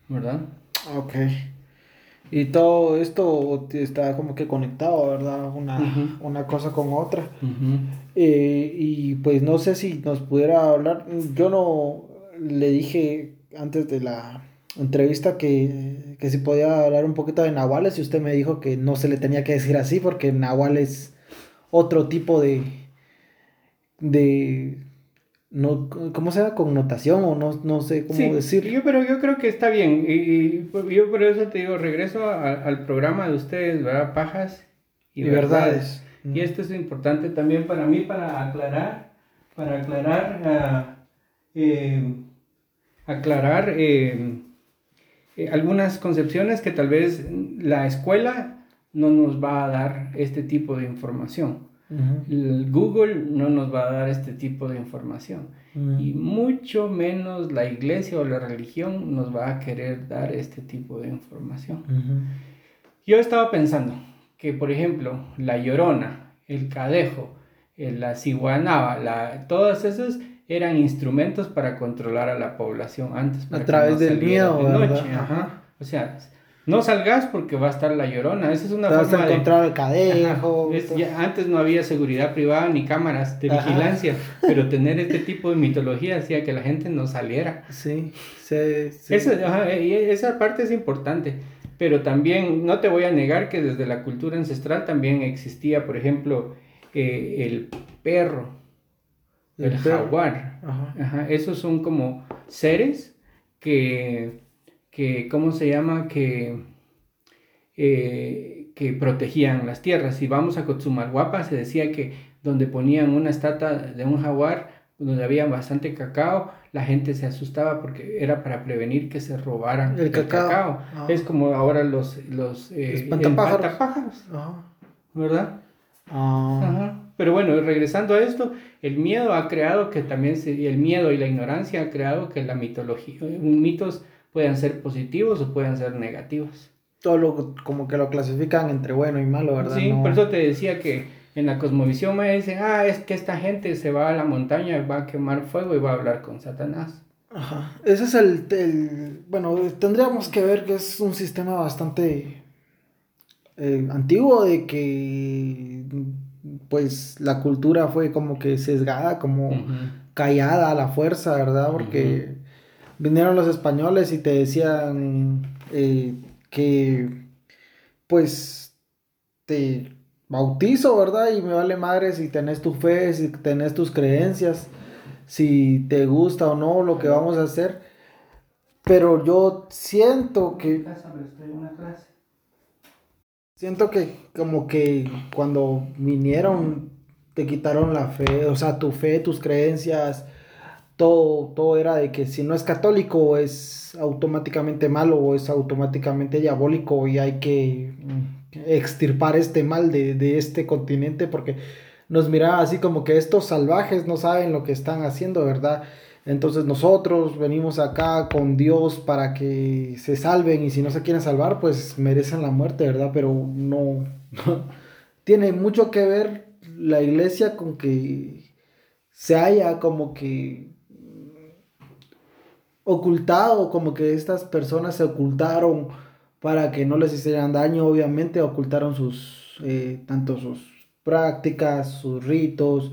¿Verdad? Ok. Y todo esto está como que conectado, ¿verdad? Una, una cosa con otra. Eh, y pues no sé si nos pudiera hablar. Yo no le dije antes de la entrevista que, que si podía hablar un poquito de nahuales y usted me dijo que no se le tenía que decir así porque nahual es otro tipo de de no cómo se llama connotación o no, no sé cómo sí, decir. yo pero yo creo que está bien y, yo por eso te digo regreso al programa de ustedes verdad pajas y, verdades. y esto es importante también para mí para aclarar para aclarar uh, aclarar eh, eh, algunas concepciones que tal vez la escuela no nos va a dar este tipo de información. Google no nos va a dar este tipo de información. Y mucho menos la iglesia o la religión nos va a querer dar este tipo de información. Yo estaba pensando que, por ejemplo, la llorona, el cadejo, la ciguanaba, la, todas esas eran instrumentos para controlar a la población antes. a través del miedo, de noche. O sea, no salgas porque va a estar la llorona. Esa es una forma a encontrar el cadejo. antes no había seguridad privada ni cámaras de vigilancia, pero tener este tipo de mitología hacía que la gente no saliera. Sí, sí, esa parte es importante. Pero también no te voy a negar que desde la cultura ancestral también existía, por ejemplo, eh, el perro el, jaguar. Esos son como seres que, que ¿cómo se llama? Que, eh, que protegían las tierras. Si vamos a Cotzumalguapa, se decía que donde ponían una estatua de un jaguar, donde había bastante cacao, la gente se asustaba porque era para prevenir que se robaran el, cacao. Ah. Es como ahora los, los eh, ¿verdad? Ah. Pero bueno, regresando a esto, el miedo ha creado que también el miedo y la ignorancia ha creado que la mitología, mitos puedan ser positivos o puedan ser negativos. Todo lo, como que lo clasifican entre bueno y malo, ¿verdad? Sí, por eso te decía que en la cosmovisión me dicen, ah, es que esta gente se va a la montaña, va a quemar fuego y va a hablar con Satanás. Ajá, ese es el, el bueno, tendríamos que ver que es un sistema bastante eh, antiguo de que pues la cultura fue como que sesgada, como callada a la fuerza, ¿verdad? Porque vinieron los españoles y te decían eh, que pues te bautizo, ¿verdad? Y me vale madre si tenés tu fe, si tenés tus creencias, si te gusta o no lo que vamos a hacer. Pero yo siento que... Siento que como que cuando vinieron te quitaron la fe, o sea, tu fe, tus creencias, todo, todo era de que si no es católico es automáticamente malo o es automáticamente diabólico y hay que mm, extirpar este mal de, de este continente porque nos miraba así como que estos salvajes no saben lo que están haciendo, ¿verdad? Entonces nosotros venimos acá con Dios para que se salven y si no se quieren salvar, pues merecen la muerte, ¿verdad? Pero no, tiene mucho que ver la iglesia con que se haya como que ocultado, como que estas personas se ocultaron para que no les hicieran daño, obviamente ocultaron sus, eh, tanto sus prácticas, sus ritos,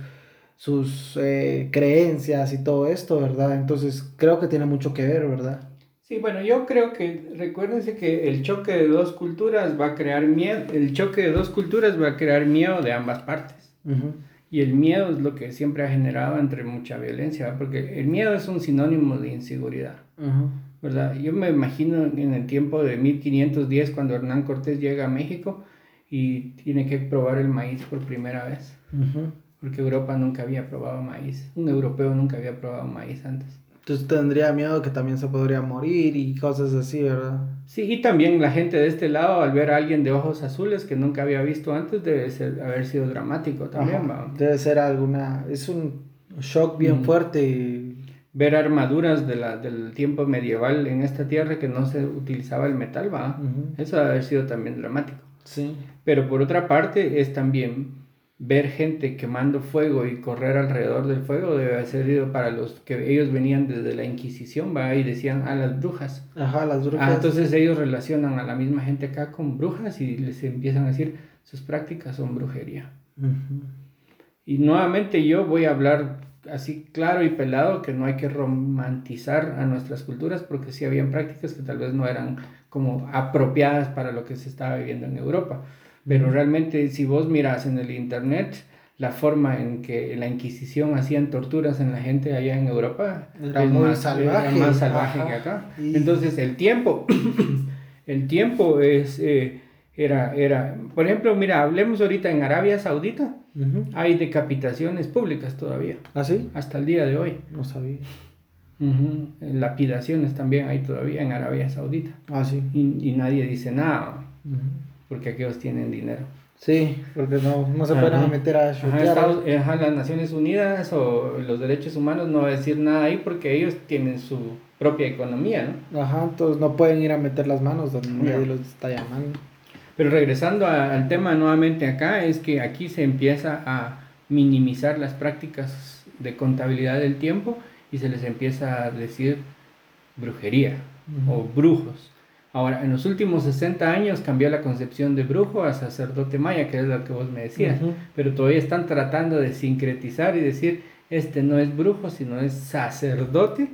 sus eh, creencias y todo esto, ¿verdad? Entonces creo que tiene mucho que ver, ¿verdad? Sí, bueno, yo creo que recuérdense que el choque de dos culturas va a crear miedo, el choque de dos culturas va a crear miedo de ambas partes. Y el miedo es lo que siempre ha generado entre mucha violencia, porque el miedo es un sinónimo de inseguridad, ¿verdad? Yo me imagino en el tiempo de 1510 cuando Hernán Cortés llega a México y tiene que probar el maíz por primera vez porque Europa nunca había probado maíz, un europeo nunca había probado maíz antes. Entonces tendría miedo que también se podría morir y cosas así, ¿verdad? Sí, y también la gente de este lado, al ver a alguien de ojos azules que nunca había visto antes, debe ser, haber sido dramático también. Debe ser alguna, es un shock bien fuerte. Ver armaduras de la, del tiempo medieval en esta tierra que no se utilizaba el metal, va. Eso debe haber sido también dramático. Sí. Pero por otra parte es también ver gente quemando fuego y correr alrededor del fuego debe haber sido para los que ellos venían desde la Inquisición, va, y decían a las brujas. Ajá, las brujas. Ah, entonces ellos relacionan a la misma gente acá con brujas y les empiezan a decir, sus prácticas son brujería. Y nuevamente yo voy a hablar así claro y pelado que no hay que romantizar a nuestras culturas porque sí habían prácticas que tal vez no eran como apropiadas para lo que se estaba viviendo en Europa. Pero realmente si vos miras en el internet la forma en que la Inquisición hacían torturas en la gente allá en Europa era es más salvaje, más salvaje que acá. Entonces el tiempo, el tiempo es, eh, era, era, por ejemplo, mira, hablemos ahorita en Arabia Saudita, hay decapitaciones públicas todavía. ¿Ah, sí? Hasta el día de hoy. No sabía. Lapidaciones también hay todavía en Arabia Saudita. Ah, sí. Y, y nadie dice nada porque aquellos tienen dinero. Sí, porque no, no se pueden meter a ajá, las Naciones Unidas o los derechos humanos no va a decir nada ahí porque ellos tienen su propia economía, ¿no? Ajá, entonces no pueden ir a meter las manos donde nadie los está llamando. Pero regresando al tema nuevamente acá, es que aquí se empieza a minimizar las prácticas de contabilidad del tiempo y se les empieza a decir brujería o brujos. Ahora, en los últimos 60 años cambió la concepción de brujo a sacerdote maya, que es lo que vos me decías, pero todavía están tratando de sincretizar y decir, este no es brujo, sino es sacerdote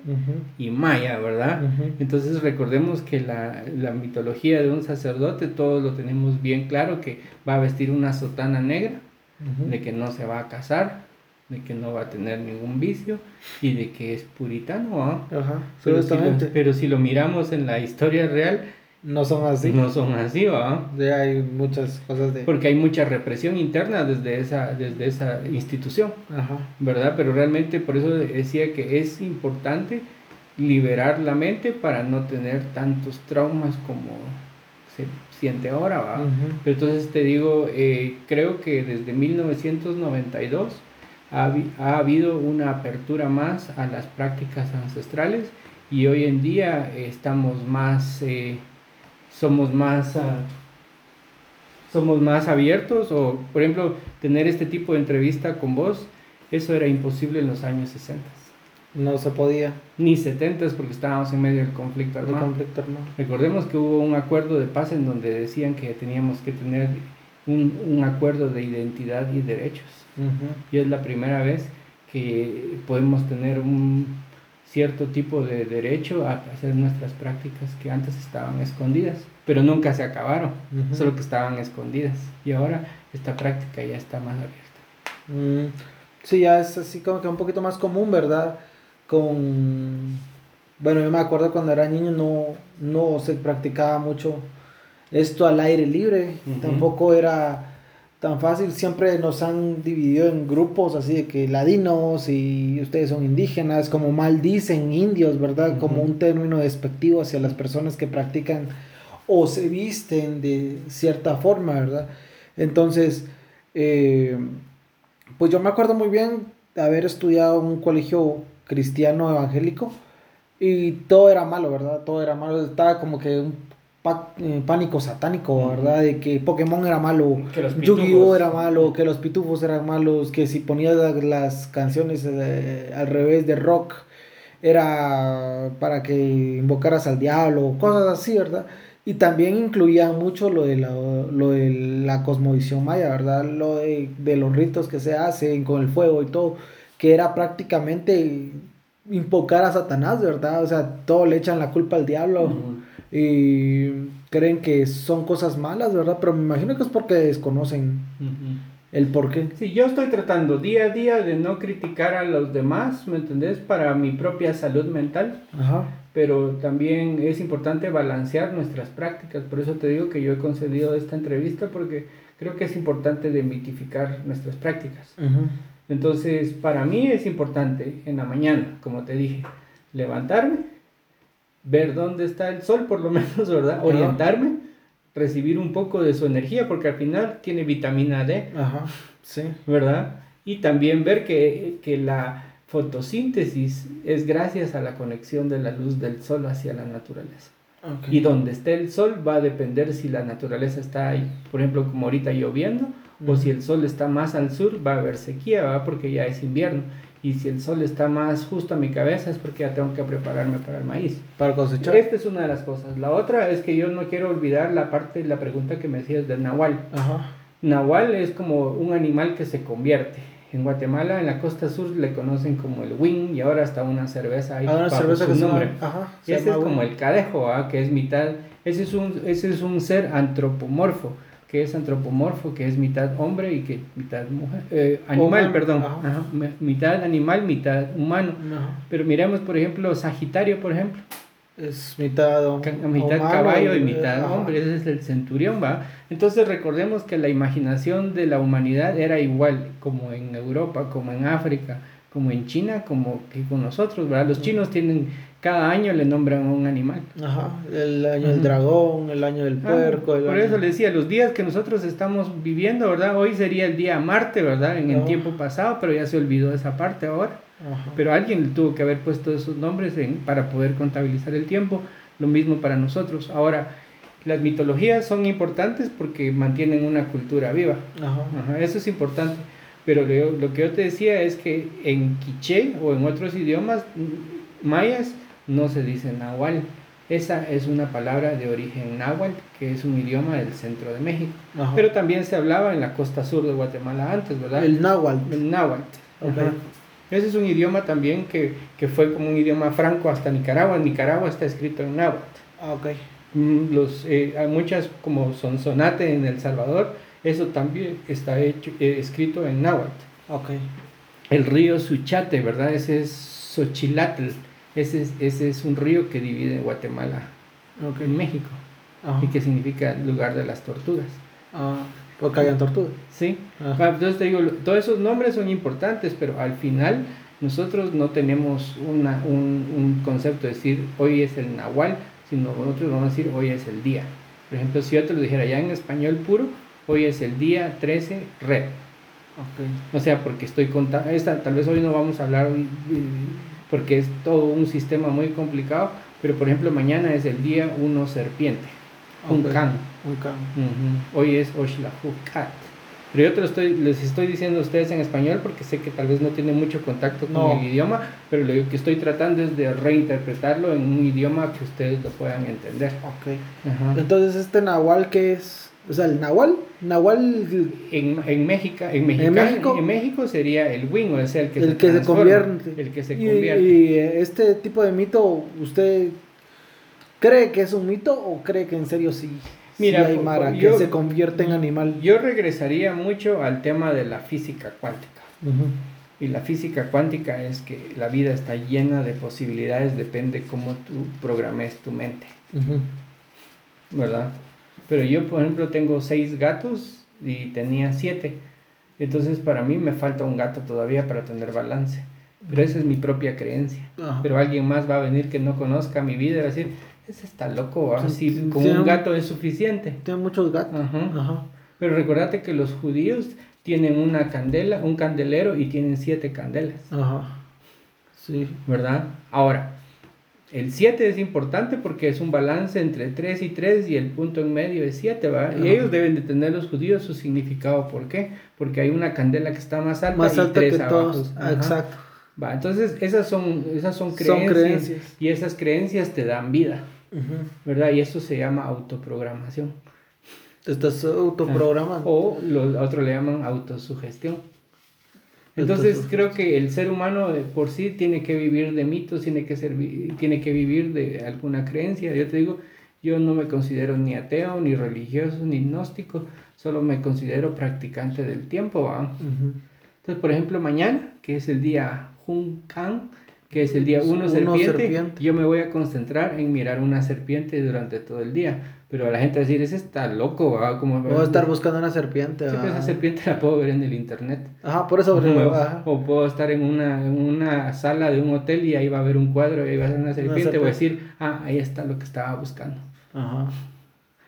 y maya, ¿verdad? Entonces recordemos que la, la, mitología de un sacerdote, todos lo tenemos bien claro, que va a vestir una sotana negra, de que no se va a casar, de que no va a tener ningún vicio y de que es puritano. ¿ah? pero, si lo, pero, si lo, miramos en la historia real, no son así. No son así, ¿va? hay muchas cosas de... Porque hay mucha represión interna desde esa, desde esa institución, Ajá. ¿verdad? Pero realmente por eso decía que es importante liberar la mente para no tener tantos traumas como se siente ahora, ¿va? Pero entonces te digo, eh, creo que desde 1992 ha, habido una apertura más a las prácticas ancestrales y hoy en día estamos más, eh, somos más, ah, somos más abiertos o, por ejemplo, tener este tipo de entrevista con vos, eso era imposible en los años 60. No se podía. Ni 70 porque estábamos en medio del conflicto armado. conflicto armado. Recordemos que hubo un acuerdo de paz en donde decían que teníamos que tener un, un acuerdo de identidad y derechos. Y es la primera vez que podemos tener un cierto tipo de derecho a hacer nuestras prácticas que antes estaban escondidas, pero nunca se acabaron, solo que estaban escondidas. Y ahora esta práctica ya está más abierta. Mm, sí, ya es así como que un poquito más común, ¿verdad? Con... Bueno, yo me acuerdo cuando era niño no, no se practicaba mucho esto al aire libre, tampoco era tan fácil. Siempre nos han dividido en grupos así de que ladinos y ustedes son indígenas, como mal dicen indios, ¿verdad? Como un término despectivo hacia las personas que practican o se visten de cierta forma, ¿verdad? Entonces, eh, pues yo me acuerdo muy bien de haber estudiado en un colegio cristiano evangélico y todo era malo, ¿verdad? Todo era malo. Estaba como que un pánico satánico, ¿verdad? De que Pokémon era malo, Yu-Gi-Oh era malo, que los pitufos eran malos, que si ponías las canciones eh, al revés de rock era para que invocaras al diablo, cosas así, ¿verdad? Y también incluía mucho lo de la, lo de la cosmovisión maya, ¿verdad? Lo de, los ritos que se hacen con el fuego y todo, que era prácticamente invocar a Satanás, ¿verdad? O sea, todo le echan la culpa al diablo y creen que son cosas malas, ¿verdad? Pero me imagino que es porque desconocen el por qué. Sí, yo estoy tratando día a día de no criticar a los demás, ¿me entendés? Para mi propia salud mental. Ajá. Pero también es importante balancear nuestras prácticas. Por eso te digo que yo he concedido esta entrevista porque creo que es importante demitificar nuestras prácticas. Entonces, para mí es importante en la mañana, como te dije, levantarme ver dónde está el sol, por lo menos, ¿verdad? Orientarme, recibir un poco de su energía, porque al final tiene vitamina D. Ajá, sí. ¿Verdad? Y también ver que, la fotosíntesis es gracias a la conexión de la luz del sol hacia la naturaleza. Y donde esté el sol va a depender si la naturaleza está ahí, por ejemplo, como ahorita lloviendo, o si el sol está más al sur, va a haber sequía, ¿verdad? porque ya es invierno y si el sol está más justo a mi cabeza es porque ya tengo que prepararme para el maíz. Para cosechar. Esta es una de las cosas. La otra es que yo no quiero olvidar la parte, la pregunta que me decías del nahual. Ajá. Nahual es como un animal que se convierte. En Guatemala, en la costa sur, le conocen como el wing y ahora está una cerveza ahí. Ahora cerveza su nombre. Ajá, ese es como el cadejo, ¿ah? que es mitad. Ese es un, ese es un ser antropomorfo que es antropomorfo, que es mitad hombre y que mitad mujer, eh, animal, perdón, mitad animal, mitad humano. Pero miremos, por ejemplo, Sagitario, por ejemplo. Es mitad, mitad caballo y, mitad hombre, ese es el centurión, ¿va? Entonces recordemos que la imaginación de la humanidad era igual, como en Europa, como en África, como en China, como que con nosotros, ¿verdad? Los chinos tienen cada año le nombran un animal. Ajá, el año del dragón, el año del ah, puerco. por eso le decía, los días que nosotros estamos viviendo, ¿verdad? Hoy sería el día Marte, ¿verdad? En el tiempo pasado, pero ya se olvidó esa parte ahora. Pero alguien tuvo que haber puesto esos nombres en, para poder contabilizar el tiempo. Lo mismo para nosotros. Ahora, las mitologías son importantes porque mantienen una cultura viva. Ajá. eso es importante. Pero lo, lo que yo te decía es que en quiché o en otros idiomas mayas, no se dice nahual. Esa es una palabra de origen náhuatl, que es un idioma del centro de México. Pero también se hablaba en la costa sur de Guatemala antes, ¿verdad? El náhuatl. El náhuatl. Ese es un idioma también que, fue como un idioma franco hasta Nicaragua. En Nicaragua está escrito en náhuatl. Ah, okay. Mm, los, eh, hay muchas como Sonsonate en El Salvador, eso también está hecho, eh, escrito en náhuatl. Okay. El río Suchate, ¿verdad? Ese es Xochilatl ese es, ese es un río que divide Guatemala en México y que significa lugar de las tortugas. Ah, porque hayan tortugas. Sí. Ah, entonces te digo, todos esos nombres son importantes, pero al final nosotros no tenemos una, un, un, concepto de decir hoy es el Nahual, sino nosotros vamos a decir hoy es el día. Por ejemplo, si yo te lo dijera ya en español puro, hoy es el día 13 red. Okay. O sea, porque estoy contando, tal vez hoy no vamos a hablar hoy, porque es todo un sistema muy complicado, pero por ejemplo mañana es el día uno serpiente, un can. Un can. Hoy es Oshlahukat. Pero yo te lo estoy, les estoy diciendo a ustedes en español porque sé que tal vez no tienen mucho contacto con el idioma, pero lo que estoy tratando es de reinterpretarlo en un idioma que ustedes lo puedan entender. Ok. Entonces, ¿este Nahual qué es? O sea, el Nahual, Nahual En, en, México, en, México, En México- en México sería el wing, o sea, el que el se, que se transforma, convierte. El que se convierte. Y, este tipo de mito, ¿usted cree que es un mito o cree que en serio sí? sí Mira, hay Mara yo- que se convierte en animal. Yo regresaría mucho al tema de la física cuántica. Y la física cuántica es que la vida está llena de posibilidades, depende cómo tú programes tu mente. ¿verdad? Pero yo, por ejemplo, tengo seis gatos y tenía siete. Entonces, para mí me falta un gato todavía para tener balance. Pero esa es mi propia creencia. Ajá. Pero alguien más va a venir que no conozca mi vida y va a decir, ese está loco, ¿va? Sí, si con un un- gato es suficiente. Tiene muchos gatos. Ajá. Ajá. Pero recordate que los judíos tienen una candela, un candelero y tienen siete candelas. Ajá. Sí. ¿verdad? Ahora, el 7 es importante porque es un balance entre 3 y 3 y el punto en medio es 7, ¿va? Y ellos deben de tener los judíos su significado, ¿por qué? Porque hay una candela que está más alta Más y alta tres que abajo. todos. Ajá. Exacto. Va, entonces esas son, esas son Son creencias, y esas creencias te dan vida. ¿verdad? Y eso se llama autoprogramación. Te estás autoprogramando. O lo otro le llaman autosugestión. Entonces creo que el ser humano de por sí tiene que vivir de mitos, tiene que, ser, tiene que vivir de alguna creencia. Yo te digo, yo no me considero ni ateo, ni religioso, ni gnóstico, solo me considero practicante del tiempo. ¿va? Entonces, por ejemplo, mañana, que es el día Junkan, que es el día uno Uno serpiente, serpiente. yo me voy a concentrar en mirar una serpiente durante todo el día. Pero la gente va a decir, ese está loco, ¿va? Como a estar buscando una serpiente. Sí, pues ah. esa serpiente la puedo ver en el internet. Ajá, por eso. O, ajá. o puedo estar en una, en una sala de un hotel y ahí va a haber un cuadro y ahí va a haber una serpiente. Voy a serpiente. decir, ah, ahí está lo que estaba buscando. Ajá.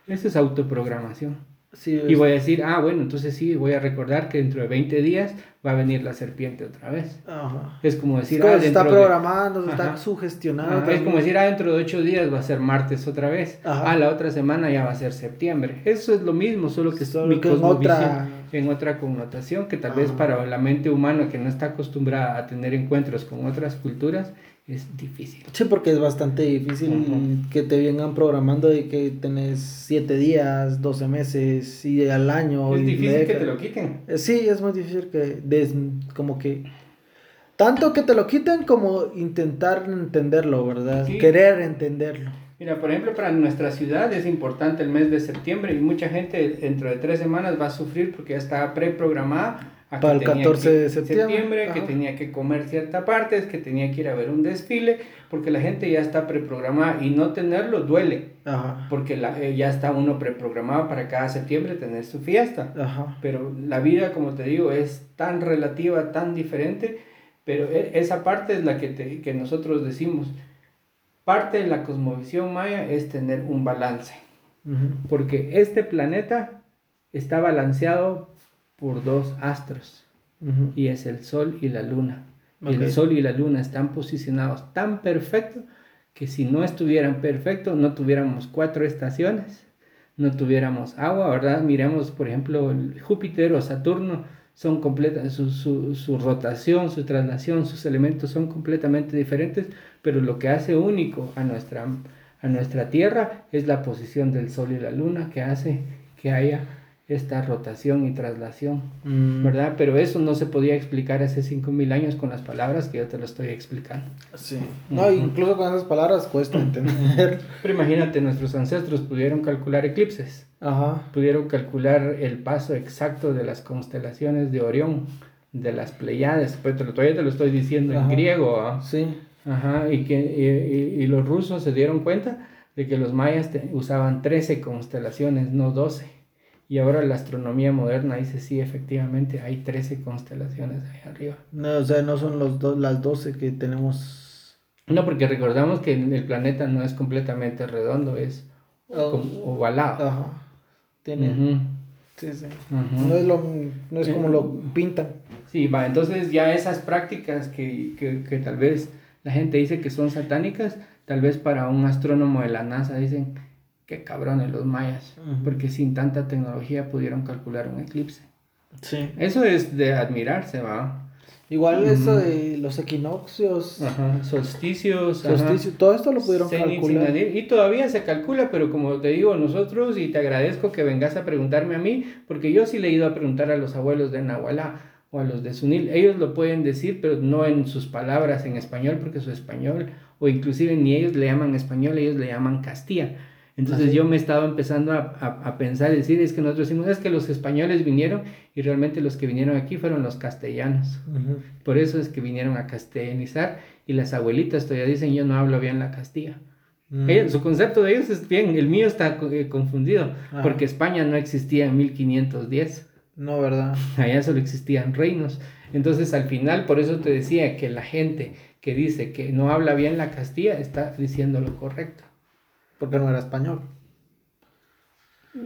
Eso es autoprogramación. Sí, Y voy a decir, ah, bueno, entonces sí, voy a recordar que dentro de 20 días va a venir la serpiente otra vez. Ajá. Es como Es decir, como ah, se está dentro de- programando, se está sugestionando. Es como decir, ah, dentro de 8 días va a ser martes otra vez. Ajá. Ah, la otra semana ya va a ser septiembre. Eso es lo mismo, solo que Solo mi que en otra- en otra connotación, que tal vez para la mente humana que no está acostumbrada a tener encuentros con otras culturas, es difícil. Sí, porque es bastante difícil que te vengan programando de que tenés 7 días, 12 meses y al año. es y difícil que te lo quiten. Eh, Sí, es muy difícil que des- como que tanto que te lo quiten como intentar entenderlo, ¿verdad? Sí. Querer entenderlo. Mira, por ejemplo, para nuestra ciudad es importante el mes de septiembre y mucha gente dentro de tres semanas va a sufrir porque ya está preprogramada Para el tenía 14 que- de septiembre, que ajá. tenía que comer cierta parte, que tenía que ir a ver un desfile, porque la gente ya está preprogramada y no tenerlo duele, Ajá. porque la- eh, ya está uno preprogramado para cada septiembre tener su fiesta. Ajá. Pero la vida, como te digo, es tan relativa, tan diferente, pero e- esa parte es la que, te- que nosotros decimos. Parte de la cosmovisión maya es tener un balance, Ujú. porque este planeta está balanceado por dos astros, y es el Sol y la Luna. El Sol y la Luna están posicionados tan perfectos que si no estuvieran perfectos, no tuviéramos cuatro estaciones, no tuviéramos agua, ¿verdad? Miremos, por ejemplo, Júpiter o Saturno, son completas, su, su, su rotación, su traslación, sus elementos son completamente diferentes, pero lo que hace único a nuestra, a nuestra Tierra es la posición del Sol y la Luna que hace que haya esta rotación y traslación. Mm, ¿verdad? Pero eso no se podía explicar hace 5.000 años con las palabras que yo te lo estoy explicando. Sí. No, incluso con esas palabras cuesta entender. Pero imagínate, nuestros ancestros pudieron calcular eclipses, Ajá. pudieron calcular el paso exacto de las constelaciones de Orión, de las Pleiades, pero te lo, todavía te lo estoy diciendo en griego, ¿ah? Sí. Ajá, y, que, y, y- y los rusos se dieron cuenta de que los mayas te- usaban 13 constelaciones, no 12. Y ahora la astronomía moderna dice, sí, efectivamente, hay 13 constelaciones ahí arriba. No, o sea, no son los dos, las 12 que tenemos. No, porque recordamos que el planeta no es completamente redondo, es Oh. como ovalado. Ajá. Tiene. Ujú, Sí, sí. ujú. No es, lo, no es como lo pintan. Sí, va, entonces ya esas prácticas que, que, que tal vez la gente dice que son satánicas, tal vez para un astrónomo de la NASA dicen, qué cabrones los mayas, Ujú. porque sin tanta tecnología pudieron calcular un eclipse. Sí. Eso es de admirarse, va. Igual eso de los equinoccios, Ajá, solsticios, ajá. solsticio, todo esto lo pudieron Zenit, calcular. Sinadir, Y todavía se calcula, pero como te digo, nosotros, y te agradezco que vengas a preguntarme a mí, porque yo sí le he ido a preguntar a los abuelos de Nahualá o a los de Sunil. Ellos lo pueden decir, pero no en sus palabras en español, porque su español, o inclusive ni ellos le llaman español, ellos le llaman Castilla. Entonces Así. yo me estaba empezando a, a- a pensar decir, es que nosotros decimos, es que los españoles vinieron y realmente los que vinieron aquí fueron los castellanos. Por eso es que vinieron a castellanizar y las abuelitas todavía dicen yo no hablo bien la Castilla. Mm. Ellos- su concepto de ellos es bien, el mío está eh, confundido porque España no existía en 1510, No, ¿verdad? allá solo existían reinos. Entonces al final por eso te decía que la gente que dice que no habla bien la Castilla está diciendo lo correcto. Porque no era español.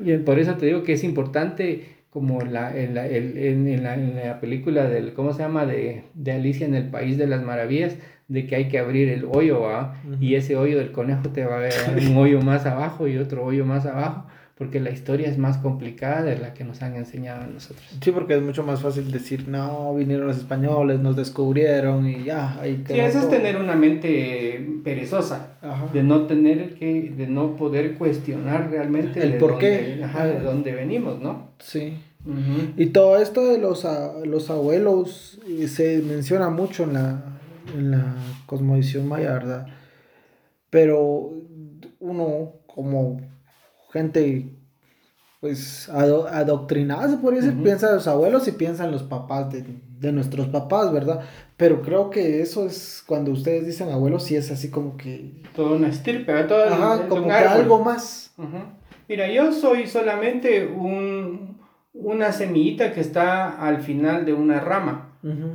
Y por eso te digo que es importante como la, en, la, en- en la, en la película del, ¿cómo se llama? De, de Alicia en el País de las Maravillas, de que hay que abrir el hoyo, ¿va? Ujú. Y ese hoyo del conejo te va a ver un hoyo más abajo y otro hoyo más abajo, porque la historia es más complicada de la que nos han enseñado a nosotros. Sí, porque es mucho más fácil decir, no, vinieron los españoles, nos descubrieron y ya, ahí Sí, eso es tener una mente perezosa. Ajá. de no tener que, de no poder cuestionar realmente El de por dónde, qué. ajá, de dónde venimos, ¿no? Sí. Y todo esto de los, a- los abuelos eh, se menciona mucho en la, en la cosmovisión maya, ¿verdad? Pero uno como gente pues ado- adoctrinada, se podría decir, piensa en los abuelos y piensa en los papás de, de nuestros papás, ¿verdad? Pero creo que eso es cuando ustedes dicen abuelos, sí es así como que... Toda una estirpe. Todo Ajá, el- como un que algo más. Mira, yo soy solamente un, una semillita que está al final de una rama,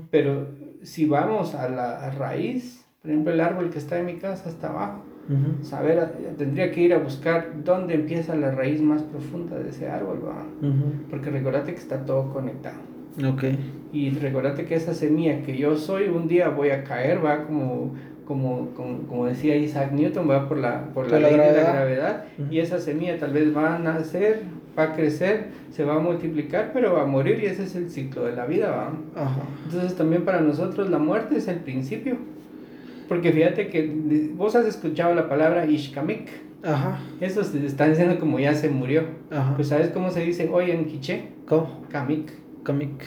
pero si vamos a la raíz, por ejemplo, el árbol que está en mi casa está abajo, Ujú. saber, tendría que ir a buscar dónde empieza la raíz más profunda de ese árbol, ¿va? Ujú. porque recordate que está todo conectado. Ok. Y recordate que esa semilla que yo soy, un día voy a caer, va como, como, como, como decía Isaac Newton, va por la, por la la ley de la gravedad. gravedad. Ujú. Y esa semilla tal vez va a nacer, va a crecer, se va a multiplicar, pero va a morir y ese es el ciclo de la vida, va. Entonces también para nosotros la muerte es el principio. Porque fíjate que vos has escuchado la palabra Ishkamik. Ajá. Eso se está diciendo como ya se murió. Ajá. Pues ¿sabes cómo se dice hoy en quiché? ¿Cómo? Kamik. Kamik.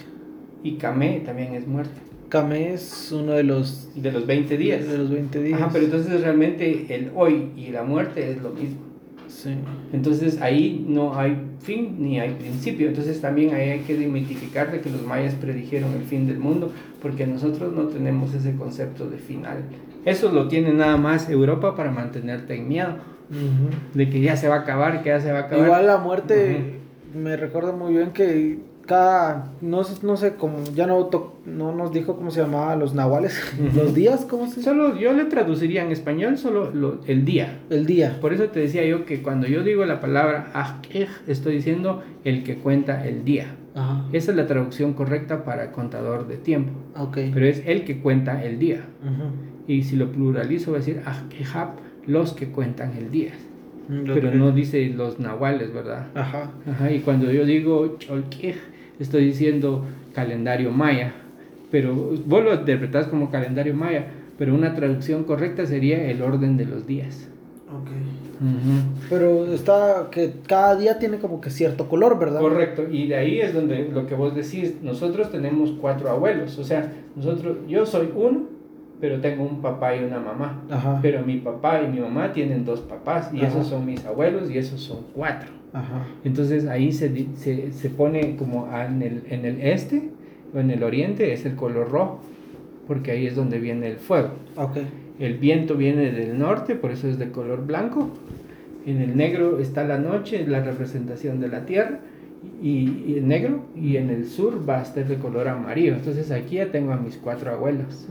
Y Kame también es muerte. Kame es uno de los De los 20 días. de los 20 días. Ajá, pero entonces realmente el hoy y la muerte es lo mismo. Sí. Entonces ahí no hay fin ni hay principio. Entonces también ahí hay que demitificar de que los mayas predijeron el fin del mundo, porque nosotros no tenemos ese concepto de final. Eso lo tiene nada más Europa para mantenerte en miedo, de que ya se va a acabar, que ya se va a acabar. Igual la muerte me recuerda muy bien que cada no, sé- no sé cómo ya no to- no nos dijo cómo se llamaba los nahuales, los días, ¿cómo se Solo yo le traduciría en español solo lo- el día. El día. Por eso te decía yo que cuando yo digo la palabra Ajkej, estoy diciendo el que cuenta el día. Ajá. Esa es la traducción correcta para contador de tiempo. Ok. Pero es el que cuenta el día. Y si lo pluralizo, va a decir Ajkejab, los que cuentan el día. Mm, Pero no dice los nahuales, ¿verdad? Ajá. Ajá, y cuando yo digo Cholkej, estoy diciendo calendario maya. Pero vos lo interpretás como calendario maya. Pero una traducción correcta sería el orden de los días. Ok. Ujú. Pero está que cada día tiene como que cierto color, ¿verdad? Correcto, y de ahí es donde lo que vos decís, nosotros tenemos cuatro abuelos, o sea, nosotros, yo soy uno, pero tengo un papá y una mamá, Ajá. pero mi papá y mi mamá tienen dos papás, y Ajá. esos son mis abuelos, y esos son cuatro. Ajá. Entonces ahí se, se, se pone como en el, en el este o en el oriente es el color rojo, porque ahí es donde viene el fuego. El viento viene del norte, por eso es de color blanco. En el negro está la noche, la representación de la tierra, y, y negro, y en el sur va a estar de color amarillo. Entonces aquí ya tengo a mis cuatro abuelos,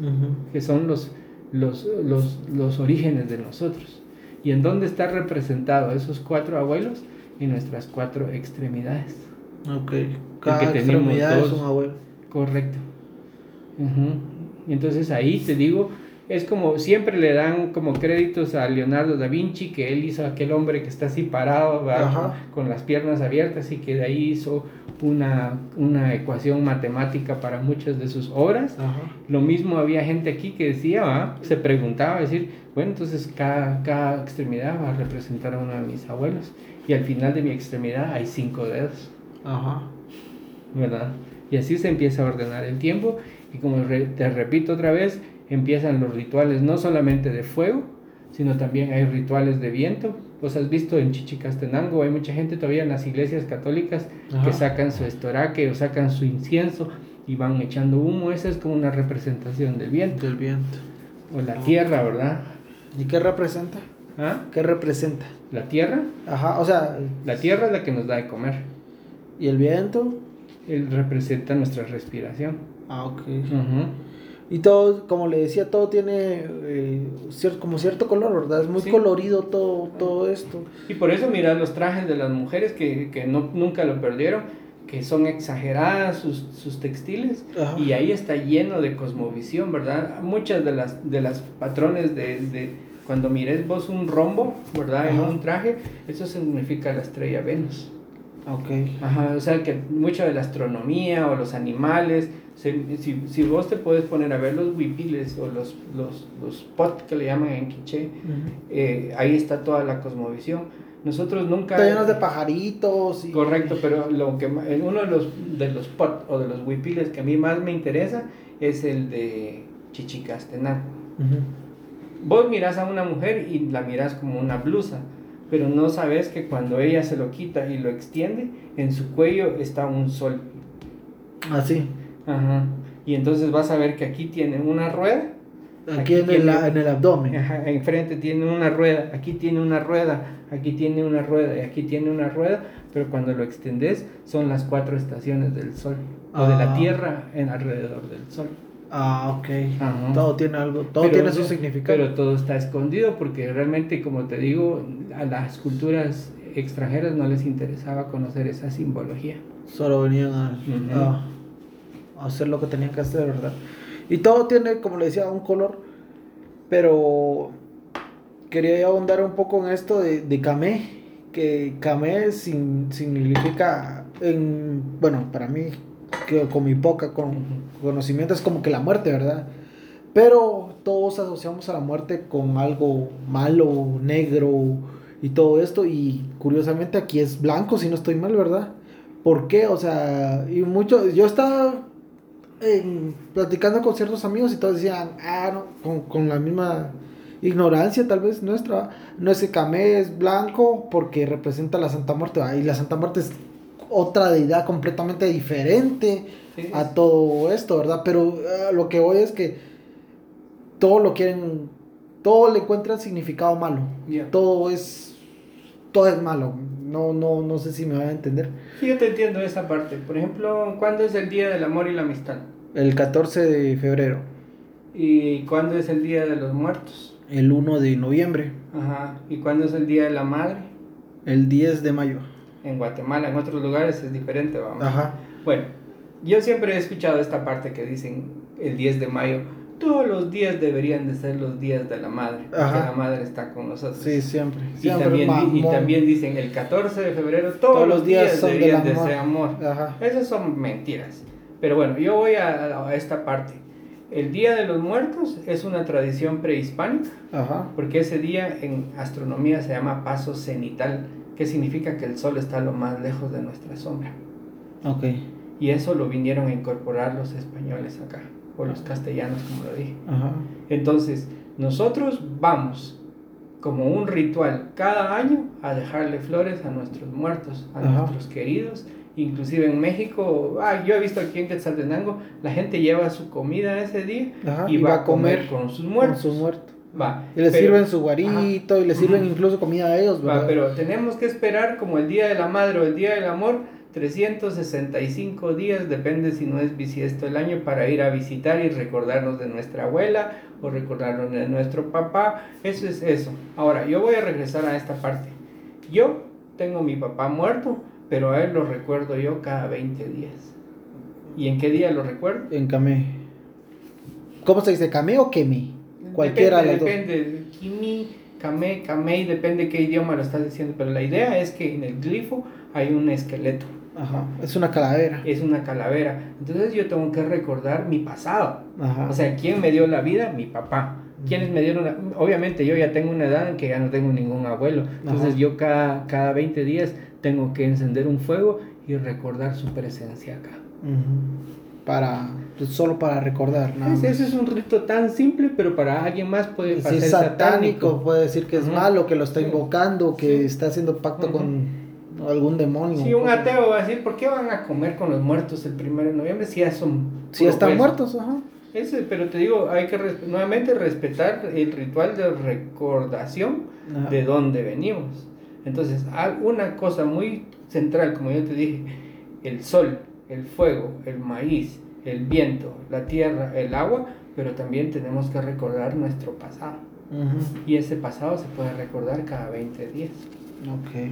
que son los, los, los, los orígenes de nosotros. ¿Y en dónde está representado esos cuatro abuelos? En nuestras cuatro extremidades. Ok. Cada tenemos extremidad es dos. un abuelo. Correcto. Entonces ahí te digo es como siempre le dan como créditos a Leonardo da Vinci, que él hizo aquel hombre que está así parado, con las piernas abiertas y que de ahí hizo una, una ecuación matemática para muchas de sus obras. Ajá. Lo mismo había gente aquí que decía, ¿va? se preguntaba, decir, bueno, entonces cada, cada extremidad va a representar a uno de mis abuelos. Y al final de mi extremidad hay cinco dedos, Ajá. ¿verdad? Y así se empieza a ordenar el tiempo. Y como te repito otra vez, empiezan los rituales no solamente de fuego, sino también hay rituales de viento. Pues has visto en Chichicastenango, hay mucha gente todavía en las iglesias católicas Ajá. que sacan su estoraque o sacan su incienso y van echando humo. Esa es como una representación del viento Del viento. o la tierra, ¿verdad? ¿Y qué representa? ¿Ah? ¿Qué representa? La tierra, Ajá, o sea, la tierra es la que nos da de comer. ¿y el viento? Él representa nuestra respiración. Ah, ok. Ujú. Y todo, como le decía, todo tiene eh, cier- como cierto color, ¿verdad? Es muy Sí. colorido todo, todo esto. Y por eso mira los trajes de las mujeres que, que no, nunca lo perdieron, que son exageradas sus, sus textiles Ajá. y ahí está lleno de cosmovisión, ¿verdad? Muchas de las, de las patrones de, de cuando mires vos un rombo, ¿verdad? En Ajá. un traje, eso significa la estrella Venus. Ok. Ajá, o sea que mucha de la astronomía o los animales, si, si vos te puedes poner a ver los huipiles o los, los, los pot que le llaman en quiché, eh, ahí está toda la cosmovisión. Nosotros nunca... Está lleno de pajaritos y... Correcto, pero lo que uno de los, de los pot o de los huipiles que a mí más me interesa es el de Chichicastenango. Ujú. Vos mirás a una mujer y la mirás como una blusa, pero no sabes que cuando ella se lo quita y lo extiende, en su cuello está un sol. Así. Ajá. Y entonces vas a ver que aquí tiene una rueda. Aquí, en, el, tiene- en el abdomen. Ajá, enfrente tiene una rueda, aquí tiene una rueda, aquí tiene una rueda y aquí tiene una rueda, pero cuando lo extendes son las cuatro estaciones del sol o de la Ah. Tierra en alrededor del sol. Ah, ok. Ajá. Todo tiene algo, todo Pero tiene su significado. Pero todo está escondido porque realmente, como te digo, a las culturas extranjeras no les interesaba conocer esa simbología. Solo venían a, a hacer lo que tenían que hacer, ¿verdad? Y todo tiene, como le decía, un color. Pero quería ahondar un poco en esto de, de. Que Kamé sin- significa, en, bueno, para mí, con mi poca con, conocimiento, es como que la muerte, ¿verdad? Pero todos asociamos a la muerte con algo malo, negro y todo esto. Y curiosamente aquí es blanco, si no estoy mal, ¿verdad? ¿Por qué? O sea, y mucho, yo estaba en- platicando con ciertos amigos y todos decían, ah, no, con, con la misma ignorancia tal vez nuestra, no es que Camé es blanco porque representa la Santa Muerte, ah, y la Santa Muerte es otra deidad completamente diferente Sí, a todo esto, ¿verdad? Pero ah, lo que voy es que todo lo quieren, todo le encuentran significado malo, todo es, todo es malo, no, no, no sé si me van a entender. Sí, yo te entiendo esa parte. Por ejemplo, ¿cuándo es el Día del Amor y la Amistad? El 14 de febrero, ¿Y cuándo es el Día de los Muertos? el 1 de noviembre, Ajá. ¿Y cuándo es el Día de la Madre? el 10 de mayo. En Guatemala, en otros lugares es diferente, vamos. Ajá. Bueno, yo siempre he escuchado esta parte que dicen el 10 de mayo. Todos los días deberían de ser los días de la madre, porque la madre está con nosotros. Sí, siempre. Y también, y también dicen el 14 de febrero, todos, los días, son deberían de ser amor. Ajá. Esas son mentiras. Pero bueno, yo voy a, a esta parte. El Día de los Muertos es una tradición prehispánica, Ajá. porque ese día en astronomía se llama paso cenital, que significa que el sol está lo más lejos de nuestra sombra. Ok. Y eso lo vinieron a incorporar los españoles acá, o los castellanos, como lo dije. Ajá. Entonces, nosotros vamos como un ritual cada año a dejarle flores a nuestros muertos, a Ajá. nuestros queridos. Inclusive en México, ah, yo he visto aquí en Quetzaltenango, la gente lleva su comida ese día Ajá. y, va a comer, con sus muertos. Con su muerto. Va, Y le pero- sirven su guarito y le sirven incluso comida a ellos, va, pero tenemos que esperar como el Día de la Madre o el Día del Amor, 365 días, depende si no es bisiesto el año, para ir a visitar y recordarnos de nuestra abuela o recordarnos de nuestro papá. Eso es eso. Ahora, yo voy a regresar a esta parte. Yo tengo mi papá muerto, pero a él lo recuerdo yo cada 20 días. ¿Y en qué día lo recuerdo? En Camé. ¿Cómo se dice? ¿Camé o Kemi? Cualquiera de las dos. Depende, Kimi, Kame, Kamei, depende qué idioma lo estás diciendo, pero la idea es que en el glifo hay un esqueleto, Ajá. Es una calavera. es una calavera. Entonces yo tengo que recordar mi pasado. Ajá. O sea, ¿quién me dio la vida? Mi papá. ¿Quiénes me dieron la... Obviamente yo ya tengo una edad en que ya no tengo ningún abuelo. Entonces Ajá. yo cada, cada 20 días tengo que encender un fuego y recordar su presencia acá. Para, pues, solo para recordar, nada Es- más. ese es un rito tan simple, pero para alguien más puede Si es satánico, puede decir que es malo, que lo está invocando, que Sí. está haciendo pacto con algún demonio. Si un ateo va a decir, ¿por qué van a comer con los muertos el primero de noviembre si ya son... Si puro están hueso? muertos, ajá. Ese, pero te digo, hay que res- nuevamente respetar el ritual de recordación Ajá. de dónde venimos. Entonces, una cosa muy central, como yo te dije, el sol, el fuego, el maíz, el viento, la tierra, el agua, pero también tenemos que recordar nuestro pasado. Ujú. Y ese pasado se puede recordar cada 20 días. Ok.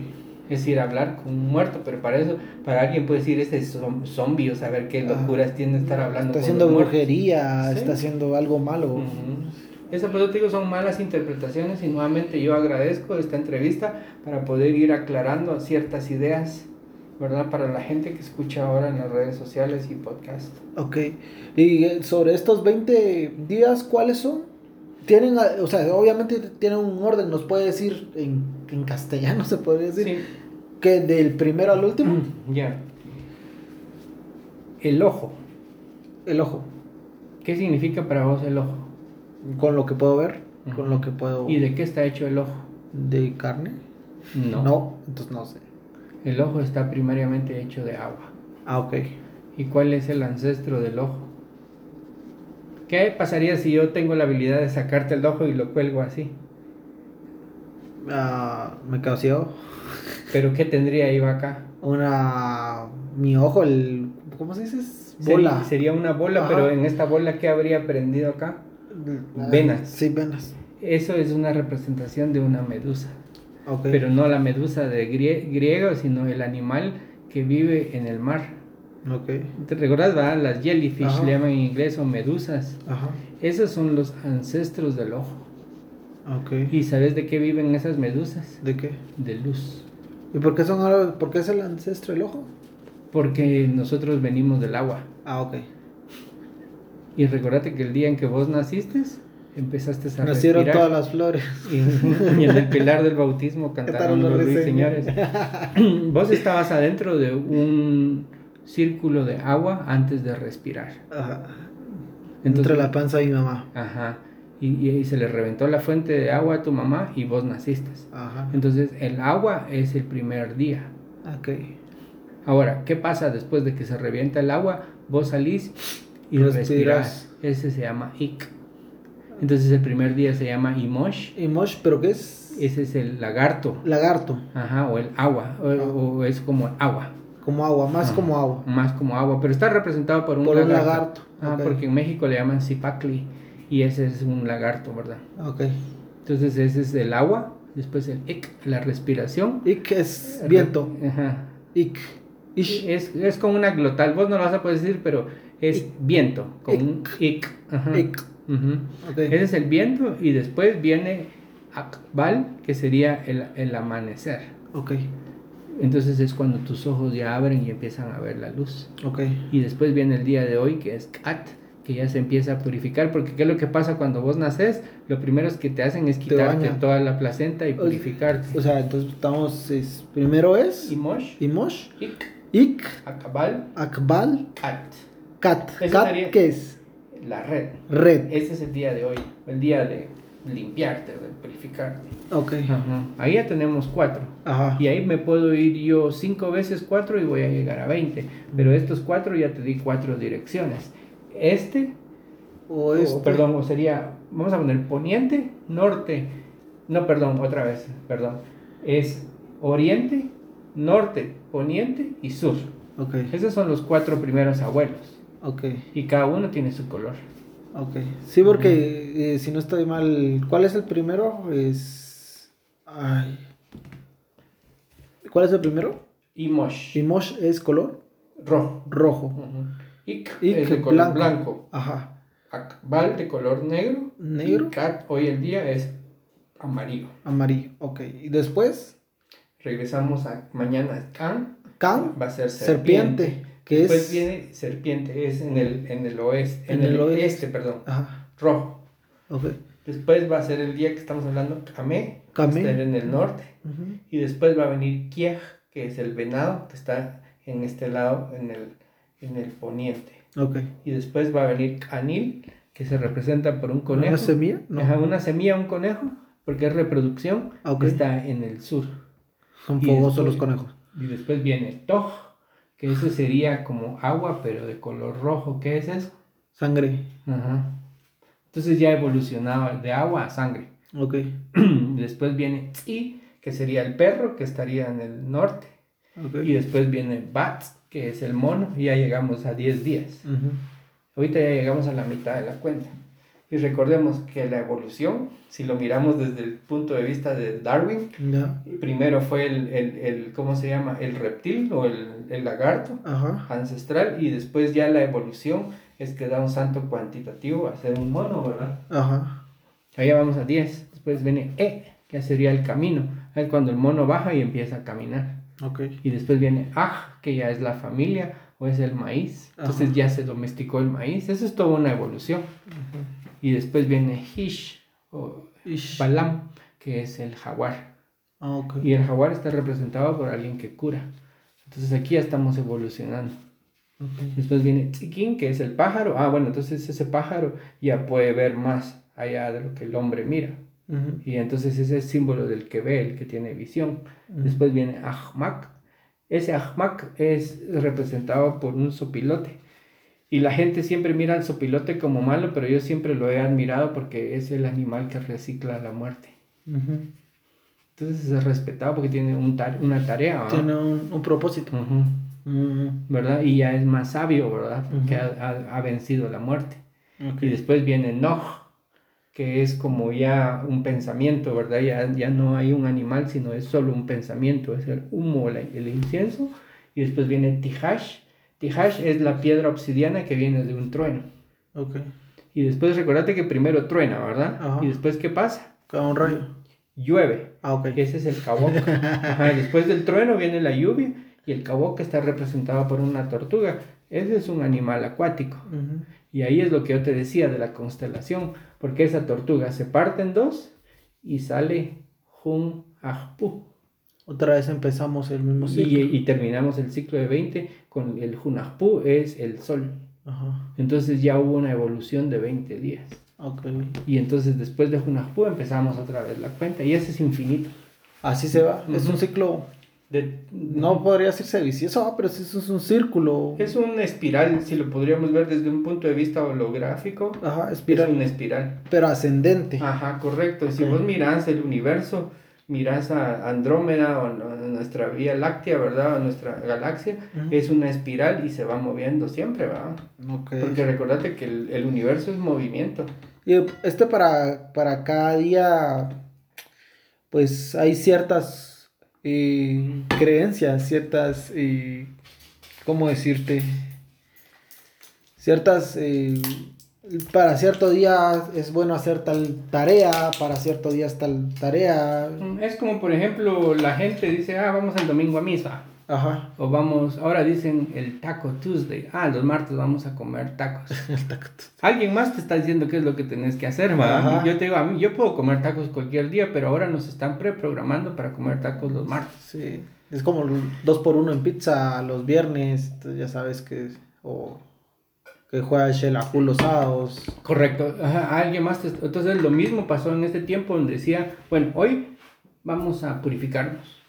Es decir, hablar con un muerto, pero para eso, para alguien puede decir, este es zom- zombie, o saber qué Ah. locuras tiene estar hablando Está con haciendo brujería, Sí. está haciendo algo malo. Ujú. Eso por eso te digo, son malas interpretaciones y nuevamente yo agradezco esta entrevista para poder ir aclarando ciertas ideas, ¿verdad? Para la gente que escucha ahora en las redes sociales y podcast. Ok. Y eh, sobre estos 20 días, ¿cuáles son? Tienen, ah, o sea, obviamente tienen un orden, nos puede decir en, en castellano, se podría decir, Sí. que del primero al último, Ya. El ojo. el ojo, ¿Qué significa para vos el ojo? con lo que puedo ver, con lo que puedo... ¿Y de qué está hecho el ojo? ¿De carne? No. entonces no sé. El ojo está primariamente hecho de agua. Ah, ok. ¿Y cuál es el ancestro del ojo? ¿Qué pasaría si yo tengo la habilidad de sacarte el ojo y lo cuelgo así? Ah, me quedo ciego. ¿Pero qué tendría yo acá? Una... Mi ojo, el... ¿Cómo se dice? Bola. Sería una bola, Ajá. pero en esta bola, ¿qué habría prendido acá? Ah, Venas. Sí, venas. Eso es una representación de una medusa. Ok. Pero no la medusa de grie- griego, sino el animal que vive en el mar. Ok. ¿Te recuerdas, va? Las jellyfish Ajá. le llaman en inglés o medusas. Ajá. Esos son los ancestros del ojo. Ok. ¿Y sabes de qué viven esas medusas? ¿De qué? De luz. ¿Y por qué son ahora- por qué es el ancestro el ojo? Porque nosotros venimos del agua. Ah, ok. Y recordate que el día en que vos naciste, empezaste a Nacieron respirar. todas las flores. Y, y en el pilar del bautismo cantaron los ruiseñores. Vos estabas adentro de un círculo de agua antes de respirar. Ajá. Entonces- Entre la panza de mi mamá. Ajá. Y, y se le reventó la fuente de agua a tu mamá y vos naciste. Ajá. Entonces el agua es el primer día. Ok. Ahora, ¿qué pasa después de que se revienta el agua? Vos salís y respiras. Ese se llama ik. Entonces el primer día se llama imosh. ¿Y mosh, pero qué es? Ese es el lagarto. Lagarto. Ajá, o el agua. O, Ah. o es como agua. Como agua, más Ajá, como agua. Más como agua. Pero está representado por un Por un lagarto. lagarto. Ah, ok. porque en México le llaman zipacli. Y ese es un lagarto, ¿verdad? Ok. Entonces ese es el agua. Después el ik, la respiración. Ik es viento. Ajá. Ik. Ish. Es, es como una glotal, vos no lo vas a poder decir, pero es Ik. viento, con un ik. Ajá. Ik. Ujú. Ok. Ese es el viento y después viene akbal, que sería el, el amanecer. Ok. Entonces es cuando tus ojos ya abren y empiezan a ver la luz. Ok. Y después viene el día de hoy, que es kat, que ya se empieza a purificar, porque ¿qué es lo que pasa cuando vos naces? Lo primero es que te hacen es Te quitarte toda la placenta y purificarte. O sea, entonces estamos. es- primero es. Imosh, Imosh. ik, Ik. akbal, Akbal. kat, Kat. Kat, ¿qué es? la red. Red. Ese es el día de hoy, el día de limpiarte, de purificarte. Ok. Ajá. Ahí ya tenemos cuatro. Ajá. Y ahí me puedo ir yo cinco veces cuatro y voy a llegar a 20. Pero estos cuatro ya te di cuatro direcciones. Este, O o, este. perdón, o sería, vamos a poner poniente, norte, no, perdón, otra vez, perdón. Es oriente, norte, poniente y sur. Ok. Esos son los cuatro primeros abuelos. Ok. Y cada uno tiene su color. Ok. Sí, porque eh, si no estoy mal, ¿cuál es el primero? Es. Ay. ¿Cuál es el primero? Y mosh, Imosh es color rojo. rojo. Ik, Ik, es de color blanco. blanco. Ajá. Akbal de color negro. Negro. Y Kat hoy en día es amarillo. Amarillo, ok. ¿Y después? Regresamos a mañana Kan. Can. Va a ser Serpiente. serpiente. que Después es... viene serpiente, es en el, en el oeste. En En, el el, oeste. este, perdón. Ajá, Rojo. ok. Después va a ser el día que estamos hablando, Kame, Kame. que está en el norte. Y después va a venir Kiej, que es el venado, que está en este lado, en el, en el poniente. Ok. Y después va a venir Anil, que se representa por un conejo. ¿Una semilla? No. Ajá, una semilla, un conejo, porque es reproducción, ok. que está en el sur. Son fogosos los conejos. Y después viene Toj, que ese sería como agua, pero de color rojo. ¿Qué es eso? Sangre. Ajá. Entonces ya evolucionaba de agua a sangre. Ok. después viene Tzi, que sería el perro, que estaría en el norte. Ok. Y después viene Bats, que es el mono, y ya llegamos a 10 días. Ujú. Ahorita ya llegamos a la mitad de la cuenta. Y recordemos que la evolución, si lo miramos desde el punto de vista de Darwin, primero fue el, el, el ¿cómo se llama? El reptil o el, el lagarto Ajá. ancestral y después ya la evolución es que da un salto cuantitativo a ser un mono, ¿verdad? Ajá. Allá vamos a 10. Después viene E, que sería el camino. Es cuando el mono baja y empieza a caminar. Ok. Y después viene Aj, que ya es la familia o es el maíz. Entonces Ajá. ya se domesticó el maíz. Eso es toda una evolución. Y después viene Hish o Ish. Balam, que es el jaguar. Ah, ok. Y el jaguar está representado por alguien que cura. Entonces aquí ya estamos evolucionando. Ok. Después viene Tzikin, que es el pájaro. Ah, bueno, entonces ese pájaro ya puede ver más allá de lo que el hombre mira. Y entonces ese es símbolo del que ve, el que tiene visión. Después viene Ahmak. Ese Ahmak es representado por un sopilote. Y la gente siempre mira al sopilote como malo, pero yo siempre lo he admirado porque es el animal que recicla la muerte. Ujú. Entonces es respetado porque tiene un tar- una tarea. Tiene un, un propósito. ¿verdad? Y ya es más sabio, ¿verdad? Porque ha, ha- ha vencido la muerte. Y después viene Noj, que es como ya un pensamiento, ¿verdad? Ya, ya no hay un animal, sino es solo un pensamiento, es el humo, la- el incienso. Y después viene Tihash. Tihash es la piedra obsidiana que viene de un trueno. Ok. Y después recordate que primero truena, ¿verdad? Ajá. Y después, ¿qué pasa? Cada un rayo. Llueve. Ah, ok. Ese es el. Ajá, y después del trueno viene la lluvia y el cabok está representado por una tortuga. Ese es un animal acuático. Y ahí es lo que yo te decía de la constelación, porque esa tortuga se parte en dos y sale Jun Ajpu. Otra vez empezamos el mismo ciclo. y terminamos el ciclo de 20 con el Jun Ajpu, es el sol. Ajá. Entonces ya hubo una evolución de 20 días. Ok. Y entonces después de Jun Ajpu empezamos otra vez la cuenta y ese es infinito. Así se va. Es un ciclo. De- No podría decirse vicioso, ah, pero sí eso es un círculo. Es una espiral, si lo podríamos ver desde un punto de vista holográfico. Ajá, Es espiral. una espiral. Pero ascendente. Ajá, correcto. Si Ok. vos mirás el universo, mirás a Andrómeda o a nuestra Vía Láctea, ¿verdad? A nuestra galaxia, es una espiral y se va moviendo siempre, ¿verdad? Porque recordate que el, el universo es movimiento. Y este para, para cada día, pues hay ciertas eh, creencias, ciertas, eh, ¿cómo decirte? Ciertas, eh, para cierto día es bueno hacer tal tarea, para cierto día es tal tarea. Es como, por ejemplo, la gente dice, ah, vamos el domingo a misa. Ajá. O vamos, ahora dicen el Taco Tuesday. Ah, los martes vamos a comer tacos. Alguien más te está diciendo qué es lo que tenés que hacer. Yo te digo, a mí, yo puedo comer tacos cualquier día, pero ahora nos están preprogramando para comer tacos los martes. Sí, es como el dos por uno en pizza los viernes, entonces ya sabes que, o que juega Shelahu los sábados. Correcto. Ajá, alguien más. te- Entonces lo mismo pasó en este tiempo donde decía, bueno, hoy vamos a purificarnos.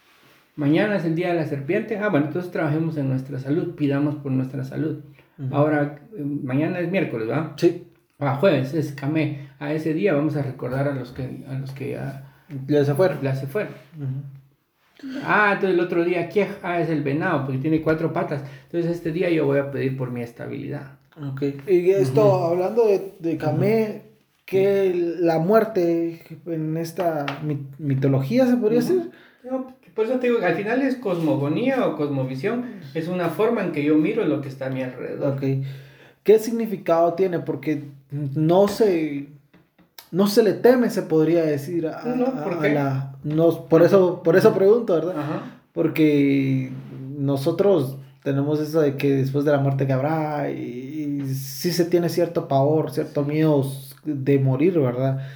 Mañana es el día de la serpiente. Ah, bueno, entonces trabajemos en nuestra salud, pidamos por nuestra salud. Ujú. Ahora, eh, mañana es miércoles, ¿va? Sí, Ah, jueves es Camé. A ese día vamos a recordar a los que, a los que ya, ya se fueron. ya se fueron. Ujú. Ah, entonces el otro día, ¿qué? Ah, es el venado, porque tiene cuatro patas. Entonces este día yo voy a pedir por mi estabilidad. Ok. Y esto, hablando de, de Kamé, que la muerte en esta mi- mitología se podría decir. Por eso te digo al final es cosmogonía o cosmovisión. Es una forma en que yo miro lo que está a mi alrededor. ¿qué significado tiene? Porque no se, no se le teme, se podría decir, a, No, ¿por a- la... no, por, eso, por eso pregunto, ¿verdad? Ajá. Porque nosotros tenemos eso de que después de la muerte que habrá, y, y sí se tiene cierto pavor, cierto miedo de morir, ¿verdad?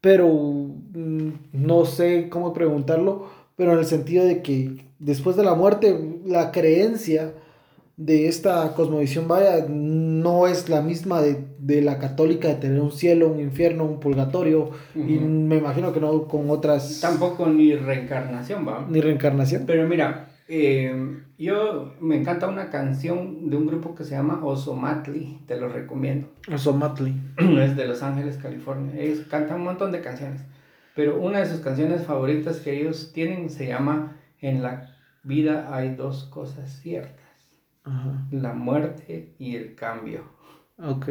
Pero mm, no sé cómo preguntarlo, pero en el sentido de que después de la muerte, la creencia de esta cosmovisión vaya no es la misma de, de la católica de tener un cielo, un infierno, un purgatorio, y Ujú. me imagino que no con otras... Tampoco ni reencarnación, va. Ni reencarnación. Pero mira, eh, yo me encanta una canción de un grupo que se llama Osomatli, te lo recomiendo. Osomatli. es de Los Ángeles, California. Ellos cantan un montón de canciones. Pero una de sus canciones favoritas que ellos tienen se llama En la vida hay dos cosas ciertas. Ajá. La muerte y el cambio. Ok.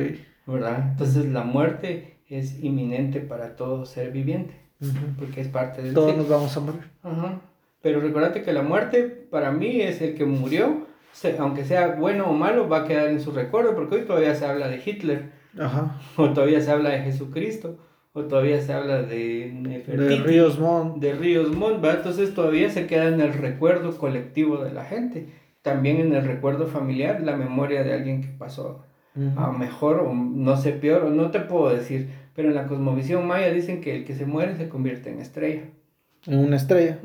¿Verdad? Entonces la muerte es inminente para todo ser viviente. Ujú. Porque es parte del Todos nos vamos a morir. Ajá. Pero recordate que la muerte para mí es el que murió, aunque sea bueno o malo, va a quedar en su recuerdo, porque hoy todavía se habla de Hitler, Ajá. o todavía se habla de Jesucristo, o todavía se habla de De Ríos Montt. de Ríos Montt, ¿va? entonces todavía se queda en el recuerdo colectivo de la gente, también en el recuerdo familiar, la memoria de alguien que pasó a mejor o no sé peor, o no te puedo decir, pero en la cosmovisión maya dicen que el que se muere se convierte en estrella. En una estrella.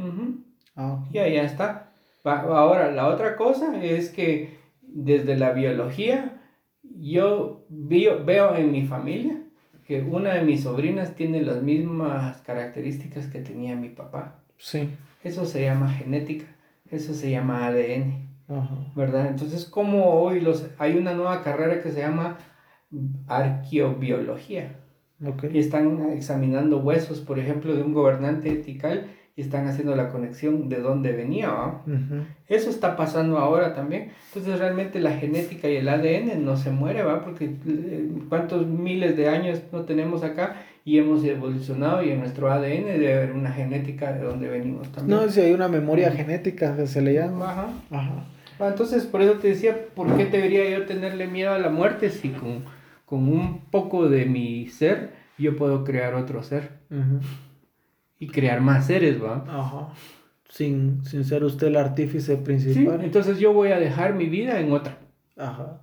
Ah, Y ahí ya está. Ahora, la otra cosa es que desde la biología, yo veo en mi familia que una de mis sobrinas tiene las mismas características que tenía mi papá. sí. Eso se llama genética, eso se llama ADN, Ajá. ¿verdad? Entonces, como hoy los, hay una nueva carrera que se llama arqueobiología Ok. y están examinando huesos, por ejemplo, de un gobernante etical y están haciendo la conexión de dónde venía. Ujú. Eso está pasando ahora también. Entonces realmente la genética y el ADN no se muere, ¿va? Porque eh, cuántos miles de años no tenemos acá y hemos evolucionado y en nuestro ADN debe haber una genética de donde venimos también. No, si hay una memoria genética que se le llama. Ajá. Ajá. Ah, Entonces por eso te decía, ¿por qué debería yo tenerle miedo a la muerte si con, con un poco de mi ser yo puedo crear otro ser Ujú. Y crear más seres, ¿va? Ajá. Sin, sin ser usted el artífice Sí, principal. entonces yo voy a dejar mi vida en otra. Ajá.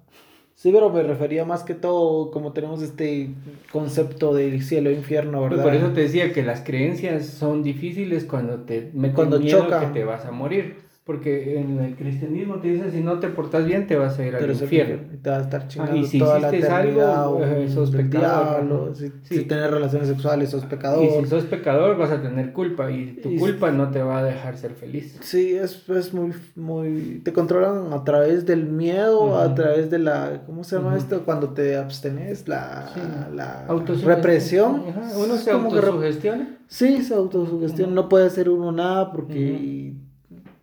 Sí, pero me refería más que todo como tenemos este concepto del cielo e infierno, Pues ¿verdad? por eso te decía que las creencias son difíciles cuando te meten Cuando miedo choca. que te vas a morir. Porque en el cristianismo te dicen si no te portas bien te vas a ir al infierno. y te va a estar chingando Ah, y si toda la hiciste eternidad algo, o eh, sos pecador, diablo, si, Sí. si tienes relaciones sexuales sos pecador. Y si sos pecador vas a tener culpa y tu Y- culpa no te va a dejar ser feliz. Sí, es, es muy, muy... Te controlan a través del miedo, a Ujú. través de la... ¿Cómo se llama Ujú. esto? Cuando te abstenes, la, Sí. la represión. Ajá, Uno Es se autosugestiona. Sí, se autosugestión. Ujú. No puede hacer uno nada porque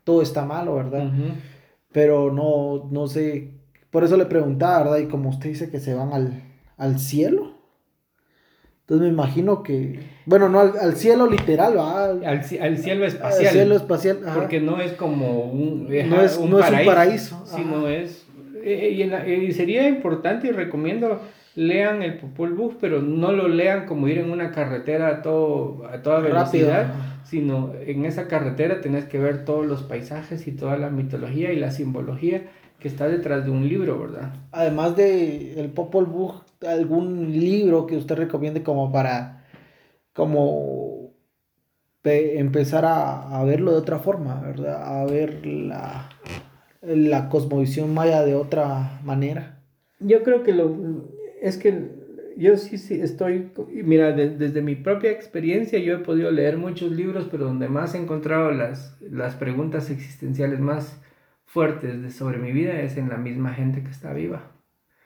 todo está malo, ¿verdad? Pero no, no sé. Por eso le preguntaba, ¿verdad? Y como usted dice que se van al, al cielo. Entonces me imagino que. Bueno, no al, al cielo literal, ¿va? Al, Al, ci- al cielo al espacial. cielo espacial. ajá. Porque no es como un, No es- no es un paraíso, sino ajá. es... eh, y, en la- y sería importante y recomiendo lean el Popol Vuh, pero no lo lean como ir en una carretera a, todo, a toda Rápido. velocidad, sino en esa carretera tenés que ver todos los paisajes y toda la mitología y la simbología que está detrás de un libro, ¿verdad? Además de el Popol Vuh, algún libro que usted recomiende como para. como. pe- empezar a, a verlo de otra forma, ¿verdad? A ver la, la cosmovisión maya de otra manera. Yo creo que lo es que yo sí, sí estoy, mira, de- desde mi propia experiencia yo he podido leer muchos libros, pero donde más he encontrado las, las preguntas existenciales más fuertes de, sobre mi vida es en la misma gente que está viva.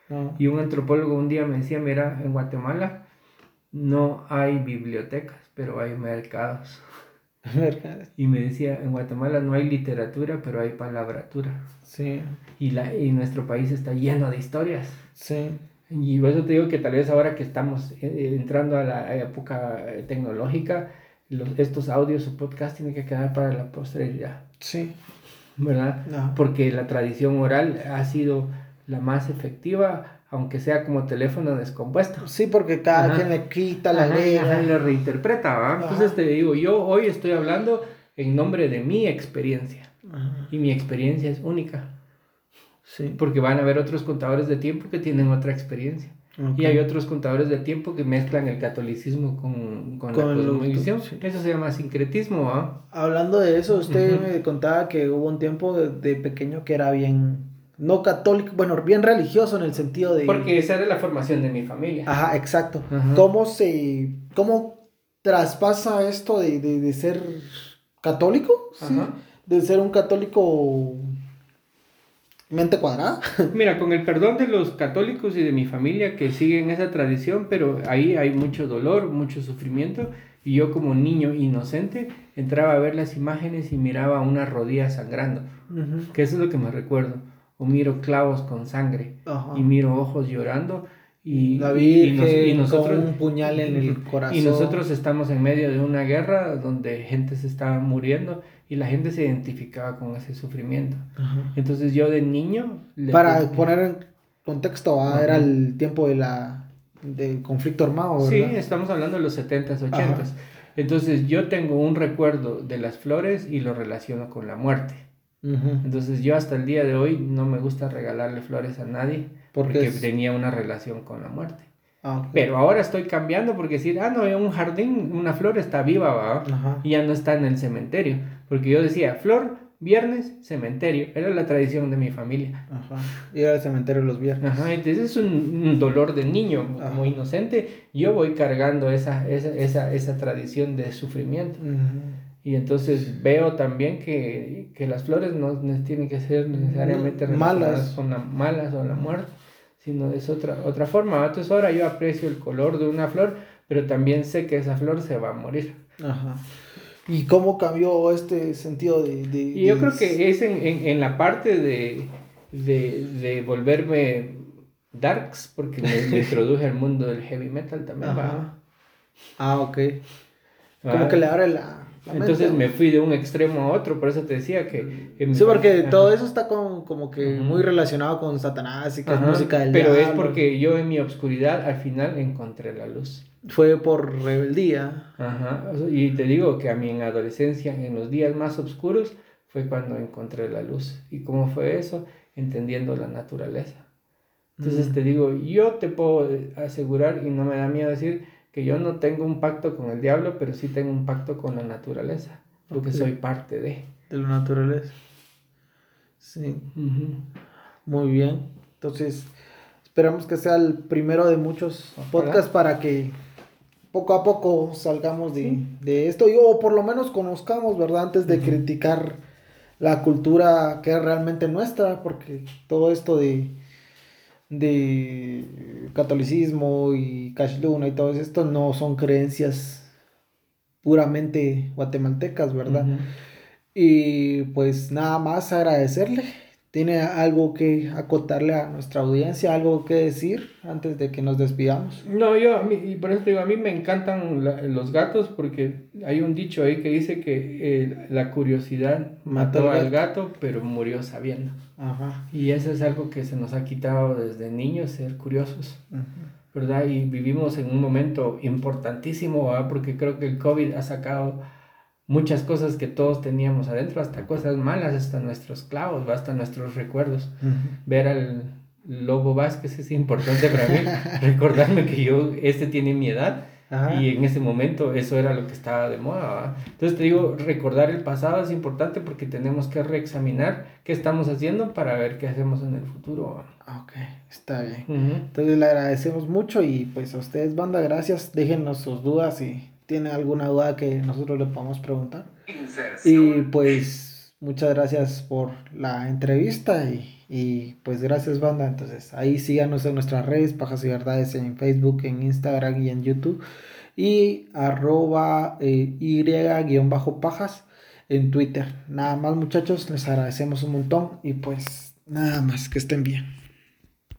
¿no? Y un antropólogo un día me decía, mira, en Guatemala no hay bibliotecas, pero hay mercados. Y me decía, en Guatemala no hay literatura, pero hay palabratura. Sí, Y, la, y nuestro país está lleno de historias. sí. Y por eso te digo que tal vez ahora que estamos eh, entrando a la época eh, tecnológica, los- estos audios o podcasts tienen que quedar para la posteridad, Sí. ¿verdad? Porque la tradición oral ha sido la más efectiva, aunque sea como teléfono descompuesto. Sí, porque cada quien le quita la ley. Y le reinterpreta, ¿va? Entonces te digo, yo hoy estoy hablando en nombre de mi experiencia. Y mi experiencia es única. Sí. Porque van a haber otros contadores de tiempo que tienen otra experiencia. Y hay otros contadores de tiempo que mezclan el catolicismo con, con, la cosmovisión. Eso se llama sincretismo. ¿ah? Hablando de eso, usted me contaba que hubo un tiempo de, pequeño que era bien, no católico, bueno, bien religioso en el sentido de... Porque esa era la formación de mi familia. Ajá, exacto. ¿Cómo se, cómo traspasa esto de, de, de ser católico? ¿sí? De ser un católico mente cuadrada. Mira, con el perdón de los católicos y de mi familia que siguen esa tradición, pero ahí hay mucho dolor, mucho sufrimiento. Y yo como niño inocente entraba a ver las imágenes y miraba una rodilla sangrando, que eso es lo que me recuerdo. O miro clavos con sangre y miro ojos llorando y, la y, nosotros con un puñal en el corazón. Y nosotros estamos en medio de una guerra donde gente se estaba muriendo y la gente se identificaba con ese sufrimiento. Entonces yo de niño... Para poner en contexto, era el tiempo de la, del conflicto armado. ¿verdad? Sí, estamos hablando de los 70s, 80s. Entonces yo tengo un recuerdo de las flores y lo relaciono con la muerte. Entonces yo hasta el día de hoy no me gusta regalarle flores a nadie porque, tenía una relación con la muerte. Ah, Pero ahora estoy cambiando porque decir, ah, no, un jardín, una flor está viva, ¿va? Y ya no está en el cementerio. Porque yo decía, flor, viernes, cementerio. Era la tradición de mi familia. Ajá. Ir al cementerio los viernes. Ajá, entonces es un, dolor de niño, muy inocente. Yo voy cargando esa, esa, esa, esa tradición de sufrimiento. Y entonces veo también que, que, las flores no tienen que ser necesariamente malas. con la, malas o la muerte sino es otra, otra forma. Entonces ahora yo aprecio el color de una flor, pero también sé que esa flor se va a morir. Ajá. ¿Y cómo cambió este sentido de...? y yo creo que es en, en, en la parte de, de, de, volverme darks, porque me, introduje al mundo del heavy metal también. Ah, ok. Como que le abre la, entonces me fui de un extremo a otro, por eso te decía que... sí, porque todo eso está como que muy relacionado con Satanás y que es música del Pero es porque yo en mi obscuridad al final encontré la luz. Fue por rebeldía. Ajá, y te digo que a mí en adolescencia, en los días más oscuros, fue cuando encontré la luz. ¿Y cómo fue eso? Entendiendo la naturaleza. Entonces te digo, yo te puedo asegurar, y no me da miedo decir, que yo no tengo un pacto con el diablo, pero sí tengo un pacto con la naturaleza, porque soy parte de. De la naturaleza. Sí. Muy bien. Entonces, esperamos que sea el primero de muchos podcasts para que poco a poco salgamos de, de esto, y, o por lo menos conozcamos, ¿verdad? Antes de criticar la cultura que es realmente nuestra, porque todo esto de de catolicismo y cash luna y todo esto no son creencias puramente guatemaltecas, ¿verdad? Y pues nada más agradecerle ¿Tiene algo que acotarle a nuestra audiencia, algo que decir antes de que nos despidamos? No, yo, y por eso digo, a mí me encantan los gatos porque hay un dicho ahí que dice que eh, la curiosidad mató, al gato. pero murió sabiendo. Ajá. Y eso es algo que se nos ha quitado desde niños, ser curiosos. ¿Verdad? Y vivimos en un momento importantísimo, ¿verdad? Porque creo que el COVID ha sacado muchas cosas que todos teníamos adentro, hasta cosas malas, hasta nuestros clavos, hasta nuestros recuerdos. Ver al Lobo Vázquez es importante para mí, recordarme que yo, este tiene mi edad. Y en ese momento eso era lo que estaba de moda. Entonces te digo, recordar el pasado es importante porque tenemos que reexaminar qué estamos haciendo para ver qué hacemos en el futuro. Ok, está bien. Entonces le agradecemos mucho y pues a ustedes, banda, gracias. Déjenos sus dudas y tiene alguna duda que nosotros le podamos preguntar. Y pues muchas gracias por la entrevista y, pues gracias banda. Entonces ahí síganos en nuestras redes, Pajas y Verdades en Facebook, en Instagram y en YouTube. Y arroba eh, y-pajas en Twitter. Nada más muchachos, les agradecemos un montón y pues nada más, que estén bien.